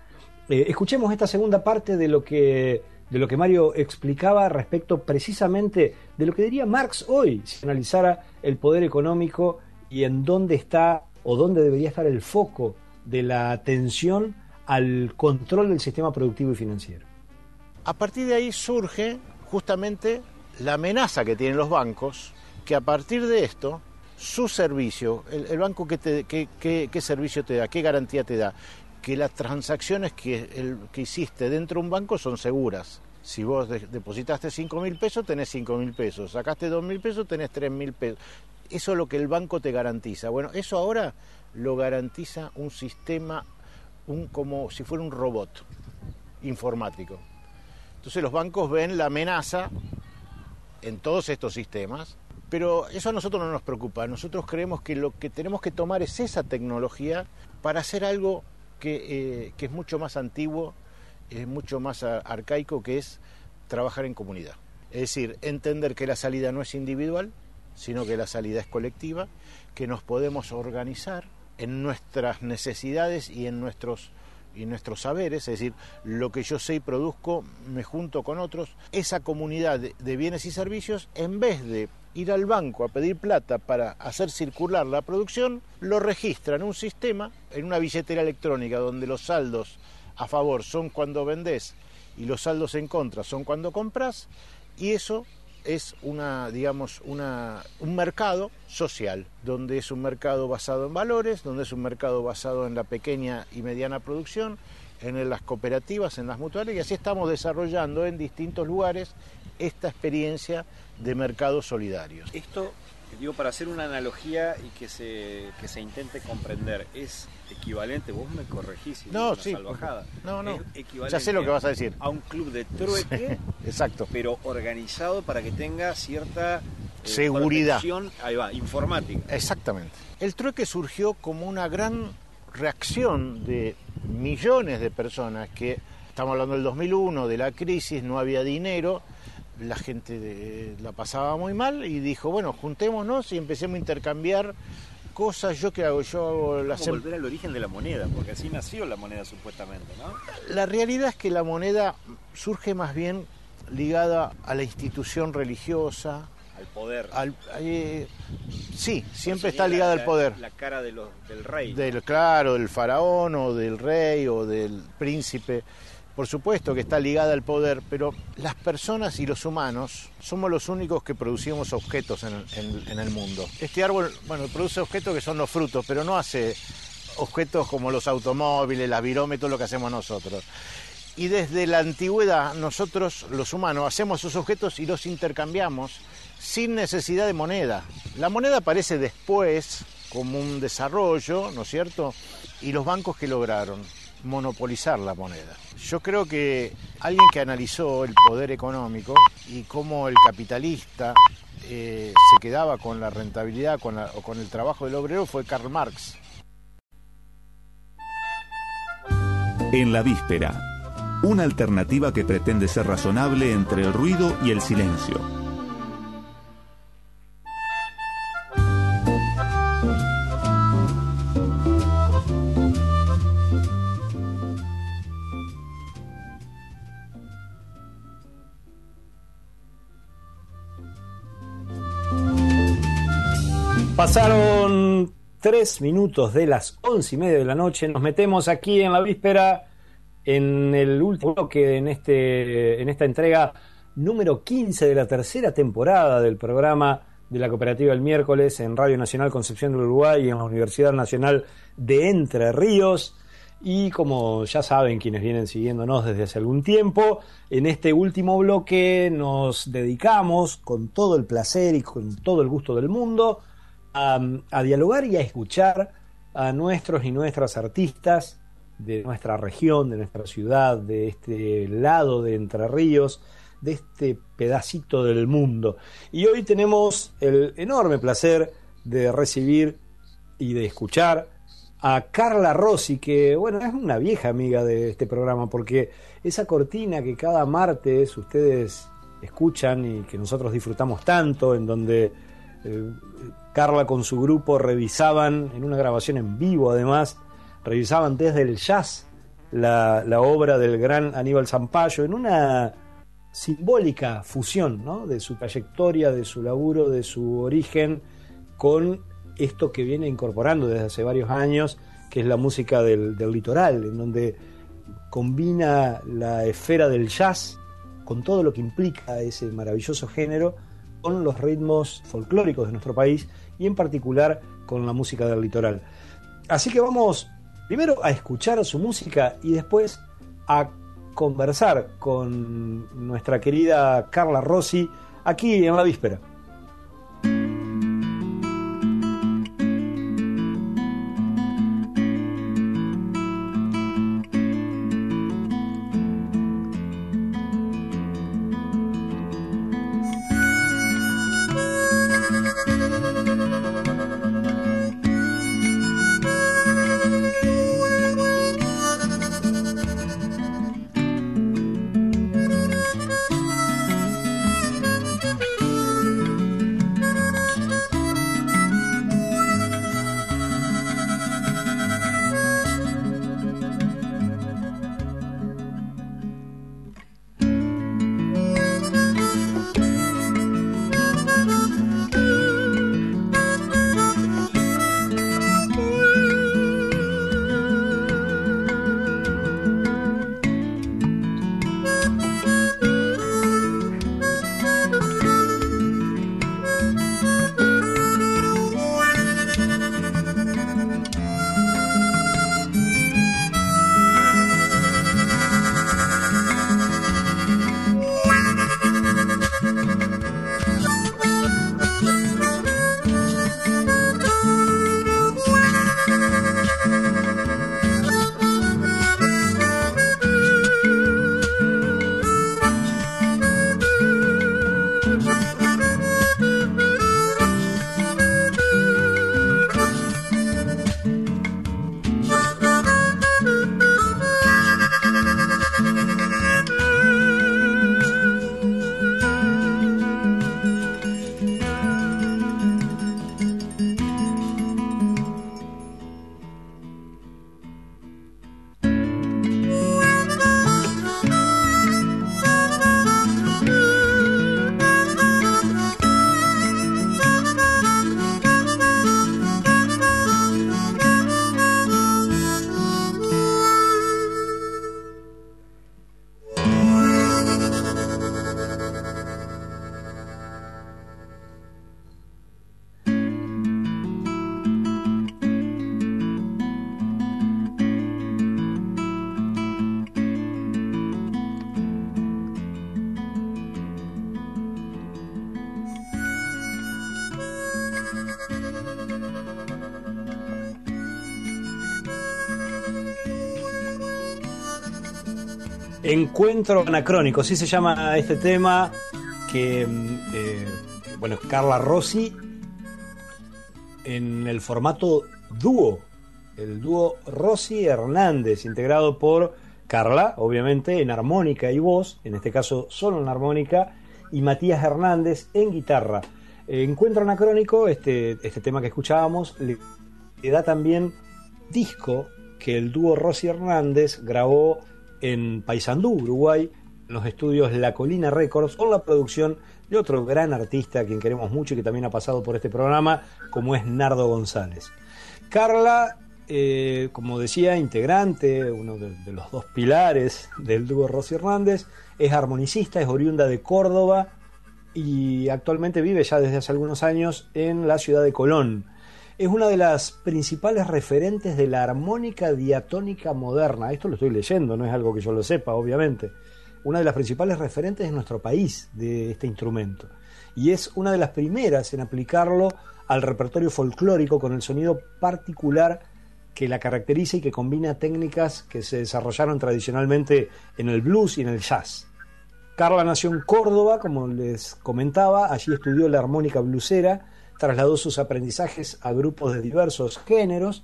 Eh, escuchemos esta segunda parte de lo que de lo que Mario explicaba respecto precisamente de lo que diría Marx hoy, si analizara el poder económico y en dónde está o dónde debería estar el foco de la atención al control del sistema productivo y financiero. A partir de ahí surge justamente la amenaza que tienen los bancos, que a partir de esto, su servicio, el, banco que, te, qué servicio te da, qué garantía te da, que las transacciones que, que hiciste dentro de un banco son seguras. Si vos depositaste 5 mil pesos, tenés 5 mil pesos. Sacaste 2 mil pesos, tenés 3 mil pesos. Eso es lo que el banco te garantiza. Bueno, eso ahora lo garantiza un sistema un, como si fuera un robot informático. Entonces los bancos ven la amenaza en todos estos sistemas, pero eso a nosotros no nos preocupa. Nosotros creemos que lo que tenemos que tomar es esa tecnología para hacer algo que, eh, que es mucho más antiguo, es mucho más arcaico, que es trabajar en comunidad. Es decir, entender que la salida no es individual, sino que la salida es colectiva, que nos podemos organizar en nuestras necesidades y en nuestros y nuestros saberes, es decir, lo que yo sé y produzco, me junto con otros, esa comunidad de, bienes y servicios, en vez de ir al banco a pedir plata para hacer circular la producción, lo registra en un sistema, en una billetera electrónica, donde los saldos a favor son cuando vendés y los saldos en contra son cuando compras, y eso es una, digamos, una, un mercado social, donde es un mercado basado en valores, donde es un mercado basado en la pequeña y mediana producción, en las cooperativas, en las mutuales, y así estamos desarrollando en distintos lugares esta experiencia de mercados solidarios. Digo, para hacer una analogía y que se, que se intente comprender, ¿es equivalente, vos me corregís si no, sí, salvajada, no, no, ya sé lo que vas a decir. A un club de trueque, *laughs* exacto. pero organizado para que tenga cierta eh, seguridad, ahí va, informática. Exactamente. El trueque surgió como una gran reacción de millones de personas que, estamos hablando del 2001, de la crisis, no había dinero, la gente la pasaba muy mal y dijo, bueno, juntémonos y empecemos a intercambiar cosas. ¿Yo qué hago? Yo hago la... volver al origen de la moneda, porque así nació la moneda supuestamente, ¿no? La realidad es que la moneda surge más bien ligada a la institución religiosa. Al poder. Eh, sí, siempre está ligada al poder. La cara de del rey. Del, claro, del faraón o del rey o del príncipe por supuesto que está ligada al poder, pero las personas y los humanos somos los únicos que producimos objetos en, el mundo. Este árbol, bueno, produce objetos que son los frutos, pero no hace objetos como los automóviles, las virómetros, lo que hacemos nosotros. Y desde la antigüedad nosotros, los humanos, hacemos esos objetos y los intercambiamos sin necesidad de moneda. La moneda aparece después como un desarrollo, ¿no es cierto? Y los bancos que lograron monopolizar la moneda. Yo creo que alguien que analizó el poder económico y cómo el capitalista eh, se quedaba con la rentabilidad o con el trabajo del obrero fue Karl Marx. En la víspera, una alternativa que pretende ser razonable entre el ruido y el silencio Pasaron tres minutos de las once y media de la noche. Nos metemos aquí en la víspera en el último bloque en, este, en esta entrega número 15 de la tercera temporada del programa de la cooperativa el miércoles en Radio Nacional Concepción del Uruguay y en la Universidad Nacional de Entre Ríos. Y como ya saben quienes vienen siguiéndonos desde hace algún tiempo, en este último bloque nos dedicamos con todo el placer y con todo el gusto del mundo a, dialogar y a escuchar a nuestros y nuestras artistas de nuestra región, de nuestra ciudad, de este lado de Entre Ríos, de este pedacito del mundo. Y hoy tenemos el enorme placer de recibir y de escuchar a Carla Rossi, que bueno, es una vieja amiga de este programa, porque esa cortina que cada martes ustedes escuchan y que nosotros disfrutamos tanto, en donde eh, Carla con su grupo revisaban, en una grabación en vivo además, revisaban desde el jazz la, obra del gran Aníbal Zampayo, en una simbólica fusión ¿no? de su trayectoria, de su laburo, de su origen, con esto que viene incorporando desde hace varios años, que es la música del, del litoral, en donde combina la esfera del jazz con todo lo que implica ese maravilloso género, con los ritmos folclóricos de nuestro país y en particular con la música del litoral. Así que vamos primero a escuchar su música y después a conversar con nuestra querida Carla Rossi aquí en la víspera. Encuentro anacrónico, así se llama este tema que, mm, eh, bueno, Carla Rossi en el formato dúo, el dúo Rossi Hernández, integrado por Carla, obviamente, en armónica y voz, en este caso solo en armónica, y Matías Hernández en guitarra. Encuentro anacrónico, este, este tema que escuchábamos, le, le da también disco que el dúo Rossi Hernández grabó en Paysandú, Uruguay, los estudios La Colina Records, con la producción de otro gran artista a quien queremos mucho y que también ha pasado por este programa, como es Nardo González. Carla, eh, como decía, integrante, uno de, de, los dos pilares del dúo Rosy Hernández, es armonicista, es oriunda de Córdoba y actualmente vive ya desde hace algunos años en la ciudad de Colón es una de las principales referentes de la armónica diatónica moderna. Esto lo estoy leyendo, no es algo que yo lo sepa, obviamente. Una de las principales referentes de nuestro país de este instrumento. Y es una de las primeras en aplicarlo al repertorio folclórico con el sonido particular que la caracteriza y que combina técnicas que se desarrollaron tradicionalmente en el blues y en el jazz. Carla nació en Córdoba, como les comentaba, allí estudió la armónica blusera trasladó sus aprendizajes a grupos de diversos géneros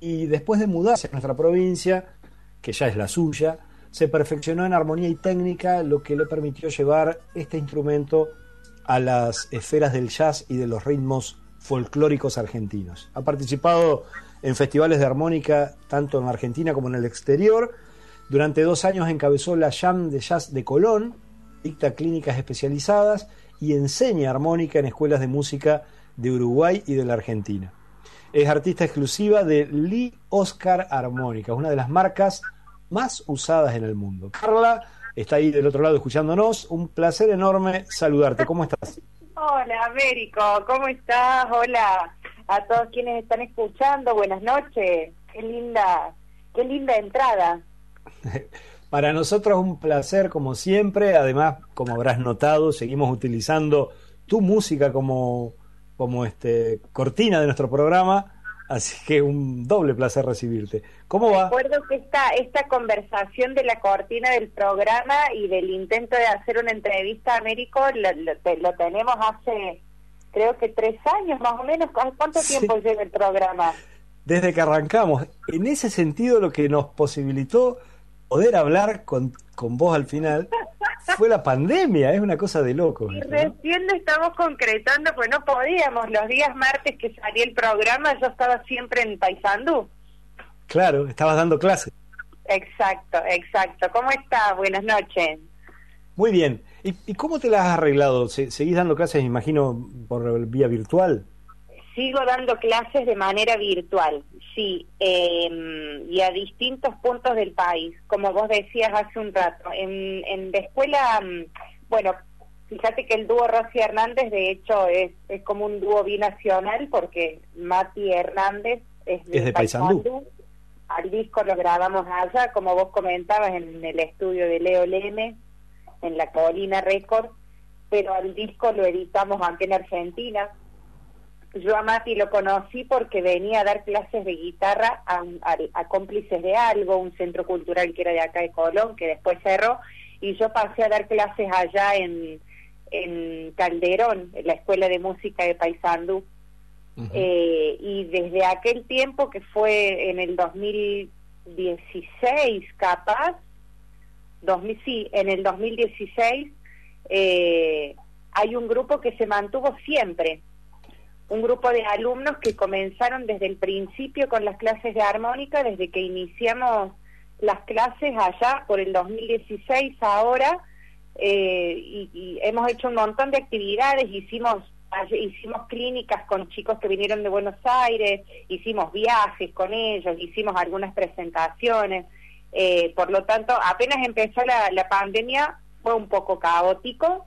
y después de mudarse a nuestra provincia, que ya es la suya, se perfeccionó en armonía y técnica, lo que le permitió llevar este instrumento a las esferas del jazz y de los ritmos folclóricos argentinos. Ha participado en festivales de armónica tanto en Argentina como en el exterior. Durante dos años encabezó la Jam de Jazz de Colón, dicta clínicas especializadas y enseña armónica en escuelas de música de Uruguay y de la Argentina. Es artista exclusiva de Lee Oscar Armónica, una de las marcas más usadas en el mundo. Carla está ahí del otro lado escuchándonos. Un placer enorme saludarte. ¿Cómo estás? Hola, Américo. ¿Cómo estás? Hola a todos quienes están escuchando. Buenas noches. Qué linda, qué linda entrada. *laughs* Para nosotros un placer como siempre. Además, como habrás notado, seguimos utilizando tu música como, como este, cortina de nuestro programa Así que un doble placer recibirte. ¿Cómo va? Recuerdo que esta, esta conversación de la cortina del programa y del intento de hacer una entrevista a Américo lo, tenemos hace, creo que tres años más o menos. ¿Cuánto tiempo lleva el programa? Desde que arrancamos. En ese sentido, lo que nos posibilitó poder hablar con, con vos al final fue la pandemia, es una cosa de loco. Y recién lo estamos concretando, pues no podíamos. Los días martes que salía el programa, yo estaba siempre en Paysandú. Claro, estabas dando clases. Exacto, exacto. ¿Cómo estás? Buenas noches. Muy bien. ¿Y, cómo te las has arreglado? ¿Seguís dando clases, imagino, por vía virtual? Sigo dando clases de manera virtual, sí, em, y a distintos puntos del país, como vos decías hace un rato. En, en la escuela, mm, bueno, fíjate que el dúo Rosy Hernández, de hecho, es, es como un dúo binacional, porque Mati Hernández es de, es Paysandú. Al disco lo grabamos allá, como vos comentabas, en el estudio de Leo Leme, en la Colina Record, pero al disco lo editamos aquí en Argentina yo a Mati lo conocí porque venía a dar clases de guitarra a, cómplices de algo, un centro cultural que era de acá de Colón, que después cerró, y yo pasé a dar clases allá en, en Calderón, en la Escuela de Música de Paysandú. Eh, y desde aquel tiempo, que fue en el 2016 capaz, 2000, sí, en el 2016, eh, hay un grupo que se mantuvo siempre, un grupo de alumnos que comenzaron desde el principio con las clases de armónica, desde que iniciamos las clases allá por el 2016 ahora, eh, y, hemos hecho un montón de actividades, hicimos hicimos clínicas con chicos que vinieron de Buenos Aires, hicimos viajes con ellos, hicimos algunas presentaciones, eh, por lo tanto, apenas empezó la, pandemia fue un poco caótico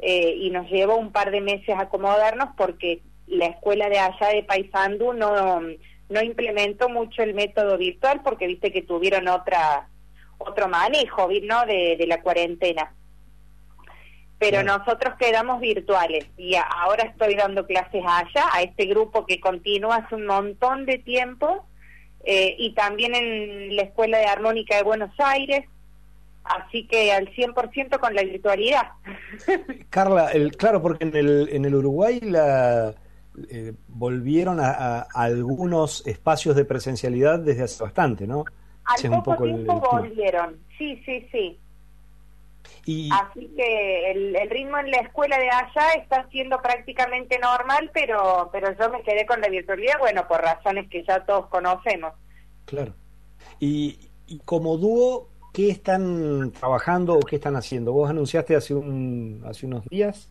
eh, y nos llevó un par de meses a acomodarnos porque la escuela de allá de Paysandú no, no implementó mucho el método virtual porque viste que tuvieron otra otro manejo ¿no? de, la cuarentena. Pero nosotros quedamos virtuales y ahora estoy dando clases allá, a este grupo que continúa hace un montón de tiempo eh, y también en la Escuela de Armónica de Buenos Aires, así que al 100% con la virtualidad. *laughs* Carla, el, claro, porque en el, en el Uruguay la, eh, volvieron a, algunos espacios de presencialidad desde hace bastante, ¿no? Al poco poco tiempo volvieron, sí, sí, sí. Y... Así que el, ritmo en la escuela de allá está siendo prácticamente normal, pero, pero yo me quedé con la virtualidad, bueno, por razones que ya todos conocemos. Claro. Y, y como dúo, ¿qué están trabajando o qué están haciendo? Vos anunciaste hace, un, hace unos días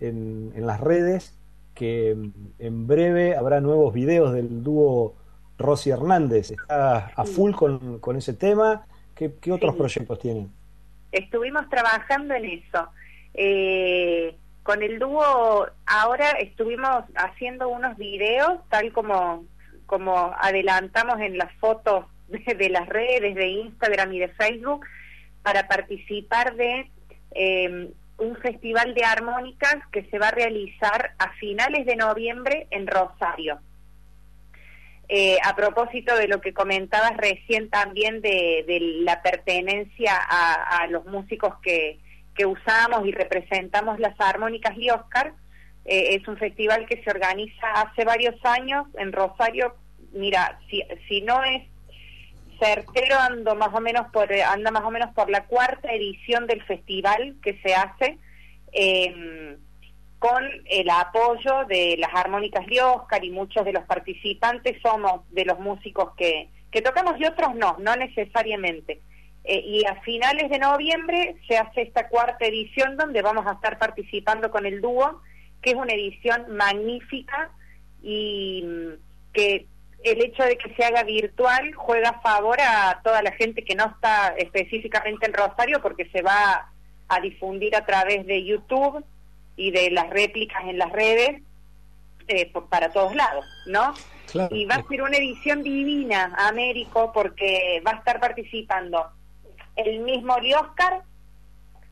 en, en las redes que en breve habrá nuevos videos del dúo Rosy Hernández. ¿Está a full con, con ese tema? ¿Qué, otros proyectos tienen? Estuvimos trabajando en eso. Eh, con el dúo ahora estuvimos haciendo unos videos, tal como, como adelantamos en las fotos de, las redes de Instagram y de Facebook, para participar de eh, un festival de armónicas que se va a realizar a finales de noviembre en Rosario. Eh, a propósito de lo que comentabas recién también de, la pertenencia a, los músicos que, usamos y representamos las armónicas y Oscar, eh, es un festival que se organiza hace varios años en Rosario, mira, si, si no es certero ando más o menos por anda más o menos por la cuarta edición del festival que se hace eh, con el apoyo de las armónicas de Oscar y muchos de los participantes somos de los músicos que, que tocamos y otros no, no necesariamente. Eh, y a finales de noviembre se hace esta cuarta edición donde vamos a estar participando con el dúo, que es una edición magnífica y mm, que el hecho de que se haga virtual juega a favor a toda la gente que no está específicamente en Rosario porque se va a difundir a través de YouTube y de las réplicas en las redes eh, para todos lados, ¿no? Y va a ser una edición divina, Américo, porque va a estar participando el mismo Lee Oscar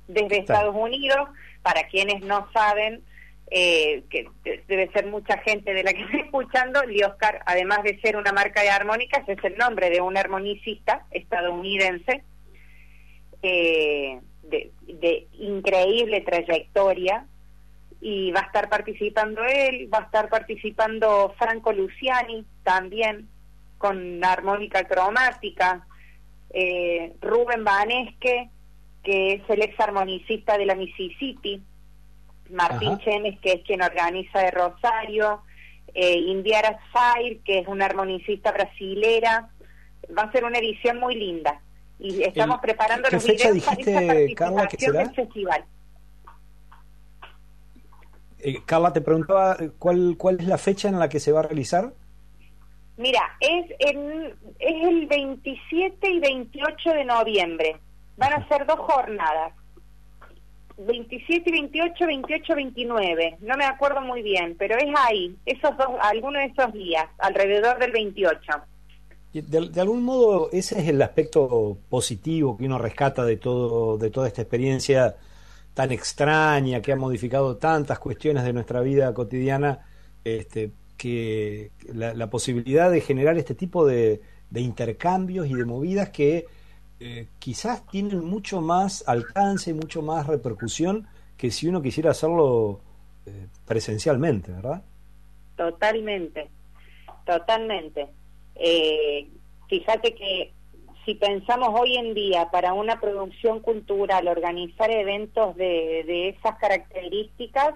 desde Estados Unidos, para quienes no saben, eh, que debe ser mucha gente de la que *laughs* está escuchando, Lee Oscar, además de ser una marca de armónicas, es el nombre de un armonicista estadounidense eh, de, de increíble trayectoria, y va a estar participando él, va a estar participando Franco Luciani también con armónica cromática, eh, Rubén Banesque, que es el ex armonicista de la Mississippi, Martín Chenes, que es quien organiza de Rosario, eh, Indiara Fire, que es una armonicista brasilera. Va a ser una edición muy linda. Y estamos preparando los videos para esa participación del festival. Eh, Carla, te preguntaba cuál, cuál es la fecha en la que se va a realizar. Mira, es, en, es el 27 y 28 de noviembre. Van a ser dos jornadas. 27 y 28, 28, 29. No me acuerdo muy bien, pero es ahí, esos dos, algunos de esos días, alrededor del 28. De, de, algún modo, ese es el aspecto positivo que uno rescata de todo, de toda esta experiencia tan extraña, que ha modificado tantas cuestiones de nuestra vida cotidiana, este, que la, posibilidad de generar este tipo de, intercambios y de movidas que eh, quizás tienen mucho más alcance, mucho más repercusión que si uno quisiera hacerlo eh, presencialmente, ¿verdad? Totalmente, totalmente. Eh, fíjate que si pensamos hoy en día para una producción cultural organizar eventos de, esas características,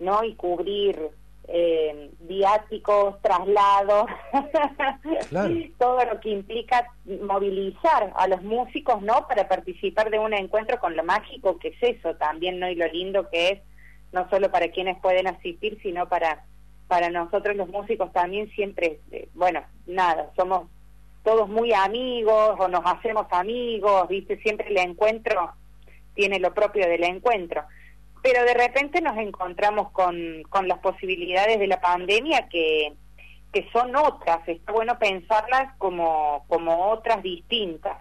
¿no? Y cubrir eh, viáticos, traslados, *laughs* todo lo que implica movilizar a los músicos, ¿no? Para participar de un encuentro con lo mágico que es eso también, ¿no? Y lo lindo que es, no solo para quienes pueden asistir, sino para para nosotros los músicos también siempre, eh, bueno, nada, somos todos muy amigos o nos hacemos amigos, ¿viste? Siempre el encuentro tiene lo propio del encuentro. Pero de repente nos encontramos con, con las posibilidades de la pandemia que, que son otras, está bueno pensarlas como, como otras distintas.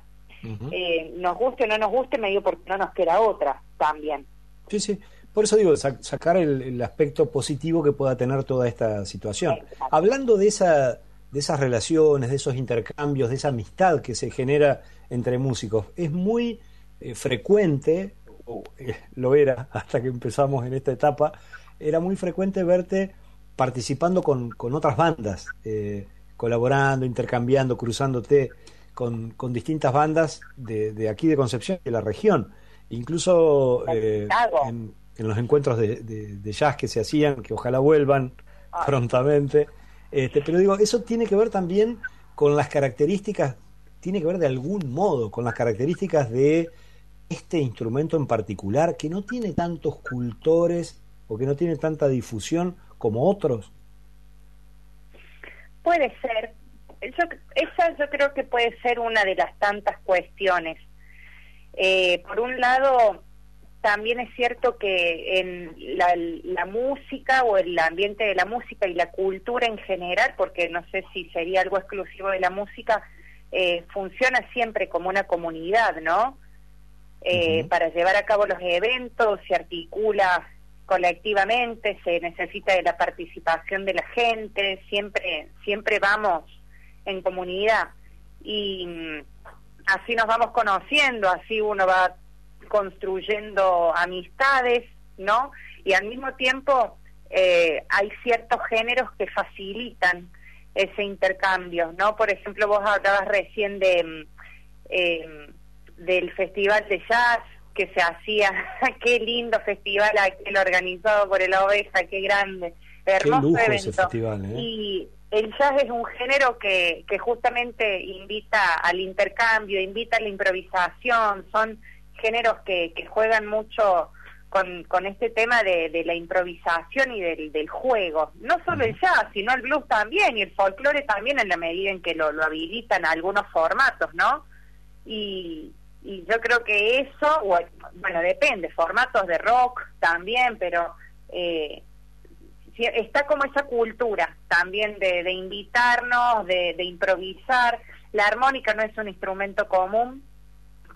Eh, nos guste o no nos guste, me digo porque no nos queda otra también. Sí, sí. Por eso digo, sacar el, el, aspecto positivo que pueda tener toda esta situación. Hablando de esa de esas relaciones, de esos intercambios, de esa amistad que se genera entre músicos. Es muy eh, frecuente, o, eh, lo era *laughs* hasta que empezamos en esta etapa, era muy frecuente verte participando con, con otras bandas, eh, colaborando, intercambiando, cruzándote con, con distintas bandas de, de, aquí de Concepción, de la región. Incluso en, los encuentros de, de, jazz que se hacían, que ojalá vuelvan ah. prontamente. Este, pero digo, eso tiene que ver también con las características, tiene que ver de algún modo con las características de este instrumento en particular, que no tiene tantos cultores o que no tiene tanta difusión como otros. Puede ser. esa yo creo que puede ser una de las tantas cuestiones. Eh, por un lado, también es cierto que en la, música o el ambiente de la música y la cultura en general, porque no sé si sería algo exclusivo de la música, eh, funciona siempre como una comunidad, ¿no? Eh, para llevar a cabo los eventos se articula colectivamente, se necesita de la participación de la gente, siempre, siempre vamos en comunidad y mm, así nos vamos conociendo, así uno va construyendo amistades, ¿no? Y al mismo tiempo eh, hay ciertos géneros que facilitan ese intercambio, ¿no? Por ejemplo, vos hablabas recién de mm, eh, del festival de jazz que se hacía, *laughs* qué lindo festival aquel organizado por el Oveja, qué grande, hermoso evento. ¿eh? Y el jazz es un género que, que justamente invita al intercambio, invita a la improvisación, son géneros que, que juegan mucho con, con este tema de, de la improvisación y del, del juego. No solo el jazz, sino el blues también y el folclore también en la medida en que lo, lo habilitan algunos formatos, ¿no? Y, y yo creo que eso, bueno, depende, formatos de rock también, pero eh, está como esa cultura también de, de invitarnos, de, de, improvisar. La armónica no es un instrumento común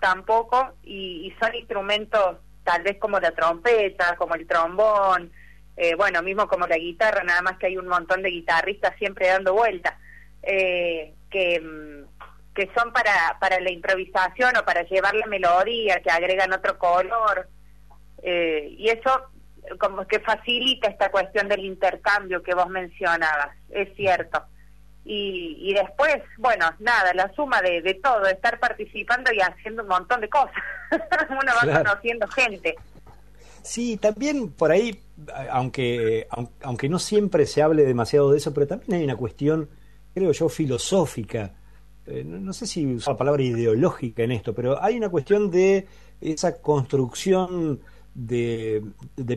tampoco y, y, son instrumentos tal vez como la trompeta, como el trombón, eh, bueno, mismo como la guitarra, nada más que hay un montón de guitarristas siempre dando vueltas, eh, que mm, que son para, para la improvisación o para llevar la melodía, que agregan otro color. Eh, y eso como que facilita esta cuestión del intercambio que vos mencionabas, es cierto. Y, y después, bueno, nada, la suma de, de todo, estar participando y haciendo un montón de cosas. *laughs* Uno va conociendo gente. Sí, también por ahí, aunque, aunque no siempre se hable demasiado de eso, pero también hay una cuestión, creo yo, filosófica eh, no, sé si usar la palabra ideológica en esto, pero hay una cuestión de esa construcción de,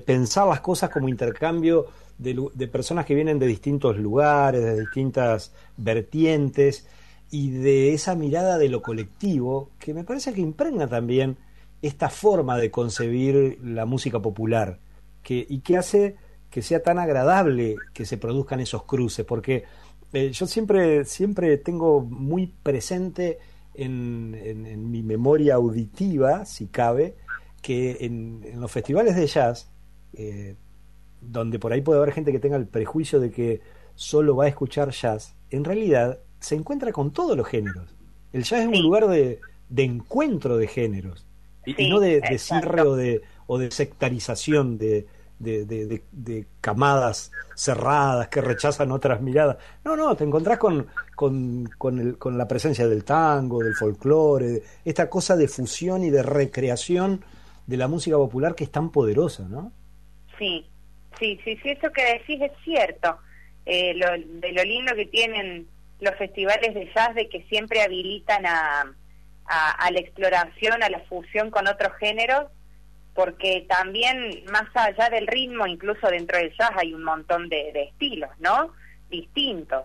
pensar las cosas como intercambio de, personas que vienen de distintos lugares, de distintas vertientes, y de esa mirada de lo colectivo que me parece que impregna también esta forma de concebir la música popular y que hace que sea tan agradable que se produzcan esos cruces, porque eh, yo siempre, siempre tengo muy presente en, mi memoria auditiva, si cabe, que en, los festivales de jazz, eh, donde por ahí puede haber gente que tenga el prejuicio de que solo va a escuchar jazz, en realidad se encuentra con todos los géneros. El jazz es un lugar de, encuentro de géneros y no de, de cierre o de, o de sectarización de, de, camadas cerradas que rechazan otras miradas. No, no, te encontrás con, con, con, la presencia del tango, del folclore, esta cosa de fusión y de recreación de la música popular que es tan poderosa, ¿no? Sí, sí, sí, sí, eso que decís es cierto. Eh, lo, de lo lindo que tienen los festivales de jazz de que siempre habilitan a, a la exploración, a la fusión con otros géneros porque también más allá del ritmo, incluso dentro del jazz hay un montón de, estilos, ¿no? Distintos.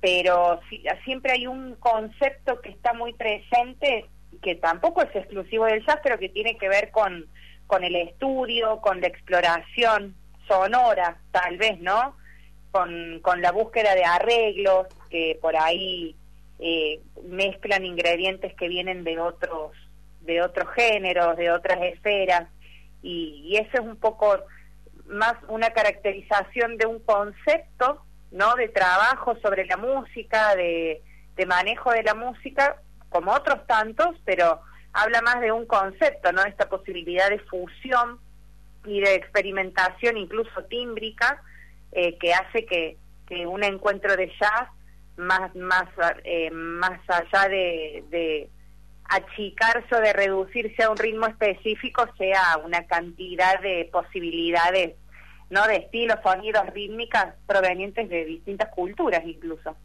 Pero siempre hay un concepto que está muy presente, que tampoco es exclusivo del jazz, pero que tiene que ver con, con el estudio, con la exploración sonora, tal vez, ¿no? Con, con la búsqueda de arreglos que por ahí eh, mezclan ingredientes que vienen de otros de otros géneros, de otras esferas, y, eso es un poco más una caracterización de un concepto, ¿no? De trabajo sobre la música, de, de manejo de la música, como otros tantos, pero habla más de un concepto, ¿no? Esta posibilidad de fusión y de experimentación incluso tímbrica eh, que hace que, que un encuentro de jazz más más eh, más allá de, achicarse o de reducirse a un ritmo específico sea una cantidad de posibilidades, ¿no? De estilos, sonidos, rítmicas provenientes de distintas culturas incluso.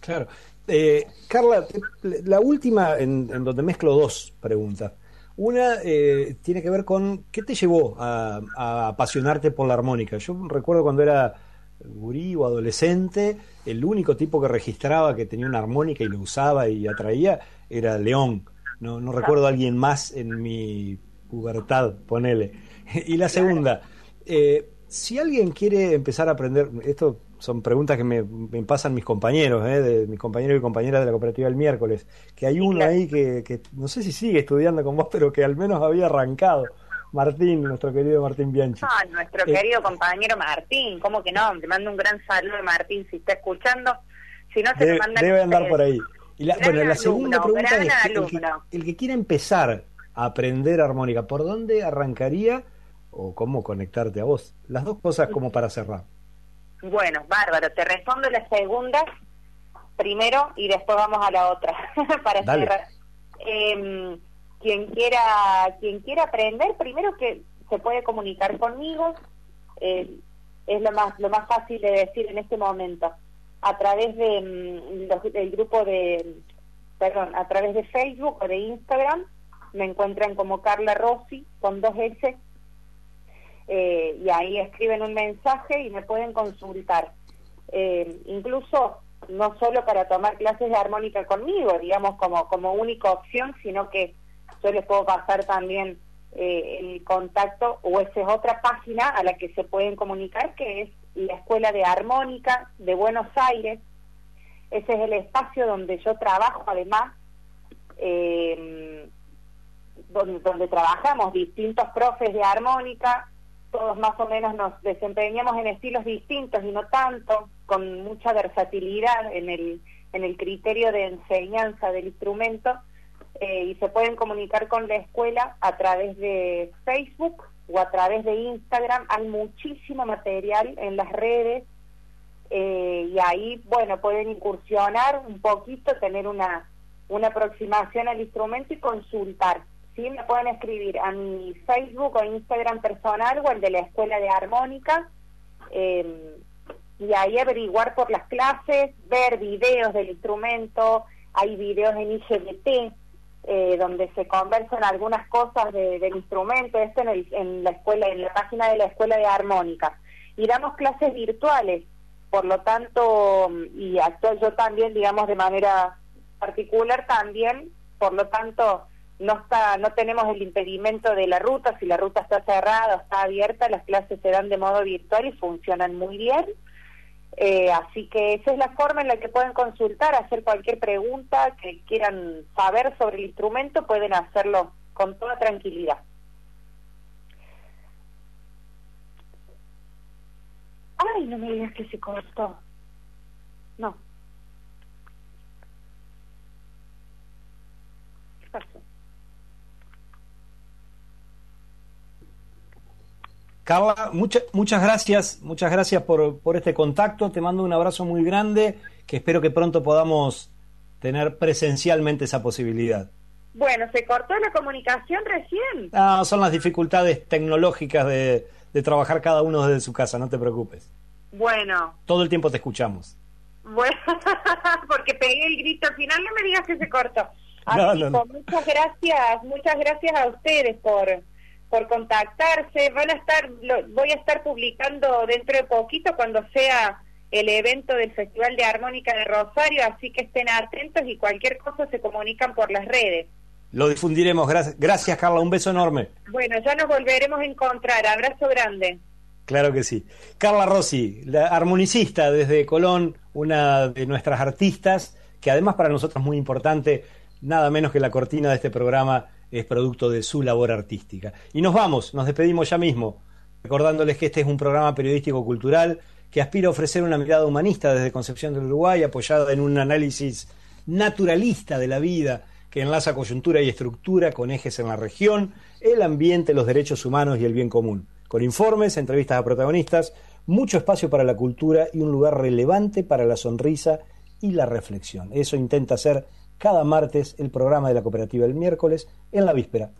Claro. Eh, Carla, la última en, donde mezclo dos preguntas. Una eh, tiene que ver con qué te llevó a, a, apasionarte por la armónica. Yo recuerdo cuando era gurí o adolescente, el único tipo que registraba que tenía una armónica y lo usaba y atraía era León. No, no recuerdo a alguien más en mi pubertad, ponele. *laughs* y la segunda, eh, si alguien quiere empezar a aprender, esto son preguntas que me, pasan mis compañeros, eh, de mis compañeros y compañeras de la cooperativa el miércoles, que hay uno ahí que, que, no sé si sigue estudiando con vos, pero que al menos había arrancado. Martín, nuestro querido Martín Bianchi. Ah, nuestro eh, querido compañero Martín, ¿cómo que no? Te mando un gran saludo, Martín, si está escuchando. Si no, se debe, manda debe andar por ahí. Y la, bueno, la segunda pregunta es, el que, el que quiera empezar a aprender armónica, ¿por dónde arrancaría o cómo conectarte a vos? Las dos cosas como para cerrar. Bueno, bárbaro, te respondo la segunda primero y después vamos a la otra *laughs* para cerrar. Em, quien quiera quien quiera aprender, primero que se puede comunicar conmigo, eh, es lo más lo más fácil de decir en este momento a través de mm, del grupo de perdón a través de Facebook o de Instagram me encuentran como Carla Rossi con dos S eh, y ahí escriben un mensaje y me pueden consultar. Eh, incluso no solo para tomar clases de armónica conmigo digamos como como única opción sino que yo les puedo pasar también eh, el contacto o esa es otra página a la que se pueden comunicar que es la Escuela de Armónica de Buenos Aires. Ese es el espacio donde yo trabajo además, eh, donde, donde trabajamos distintos profes de armónica, todos más o menos nos desempeñamos en estilos distintos y no tanto, con mucha versatilidad en el, en el criterio de enseñanza del instrumento eh, y se pueden comunicar con la escuela a través de Facebook o a través de Instagram. Hay muchísimo material en las redes eh, y ahí, bueno, pueden incursionar un poquito, tener una, una aproximación al instrumento y consultar. Sí, me pueden escribir a mi Facebook o Instagram personal o el de la Escuela de Armónica. Eh, y ahí averiguar por las clases, ver videos del instrumento, hay videos en IGBT, eh, donde se conversan algunas cosas del instrumento, esto en, el, en la escuela, en la página de la escuela de armónica. Y damos clases virtuales, por lo tanto, y actúo yo también, digamos, de manera particular también, por lo tanto, no está, no tenemos el impedimento de la ruta, si la ruta está cerrada o está abierta, las clases se dan de modo virtual y funcionan muy bien. Eh, así que esa es la forma en la que pueden consultar, hacer cualquier pregunta que quieran saber sobre el instrumento, pueden hacerlo con toda tranquilidad. Ay, no me digas que se cortó. No. ¿Qué pasó? Carla, muchas gracias, muchas gracias por, por este contacto. Te mando un abrazo muy grande, que espero que pronto podamos tener presencialmente esa posibilidad. Bueno, se cortó la comunicación recién. Ah, son las dificultades tecnológicas de, de trabajar cada uno desde su casa, no te preocupes. Bueno. Todo el tiempo te escuchamos. Bueno, *laughs* porque pegué el grito al final, no me digas que se cortó. Muchas gracias, muchas gracias a ustedes por por contactarse. Van a estar, voy a estar publicando dentro de poquito cuando sea el evento del Festival de Armónica de Rosario, así que estén atentos y cualquier cosa se comunican por las redes. Lo difundiremos. Gracias, gracias Carla. Un beso enorme. Bueno, ya nos volveremos a encontrar. Abrazo grande. Claro que sí. Carla Rossi, la armonicista desde Colón, una de nuestras artistas, que además para nosotros es muy importante, nada menos que la cortina de este programa es producto de su labor artística. Y nos vamos, nos despedimos ya mismo, recordándoles que este es un programa periodístico cultural que aspira a ofrecer una mirada humanista desde Concepción del Uruguay, apoyada en un análisis naturalista de la vida que enlaza coyuntura y estructura con ejes en la región, el ambiente, los derechos humanos y el bien común, con informes, entrevistas a protagonistas, mucho espacio para la cultura y un lugar relevante para la sonrisa y la reflexión. Eso intenta hacer cada martes el programa de la cooperativa el miércoles en la víspera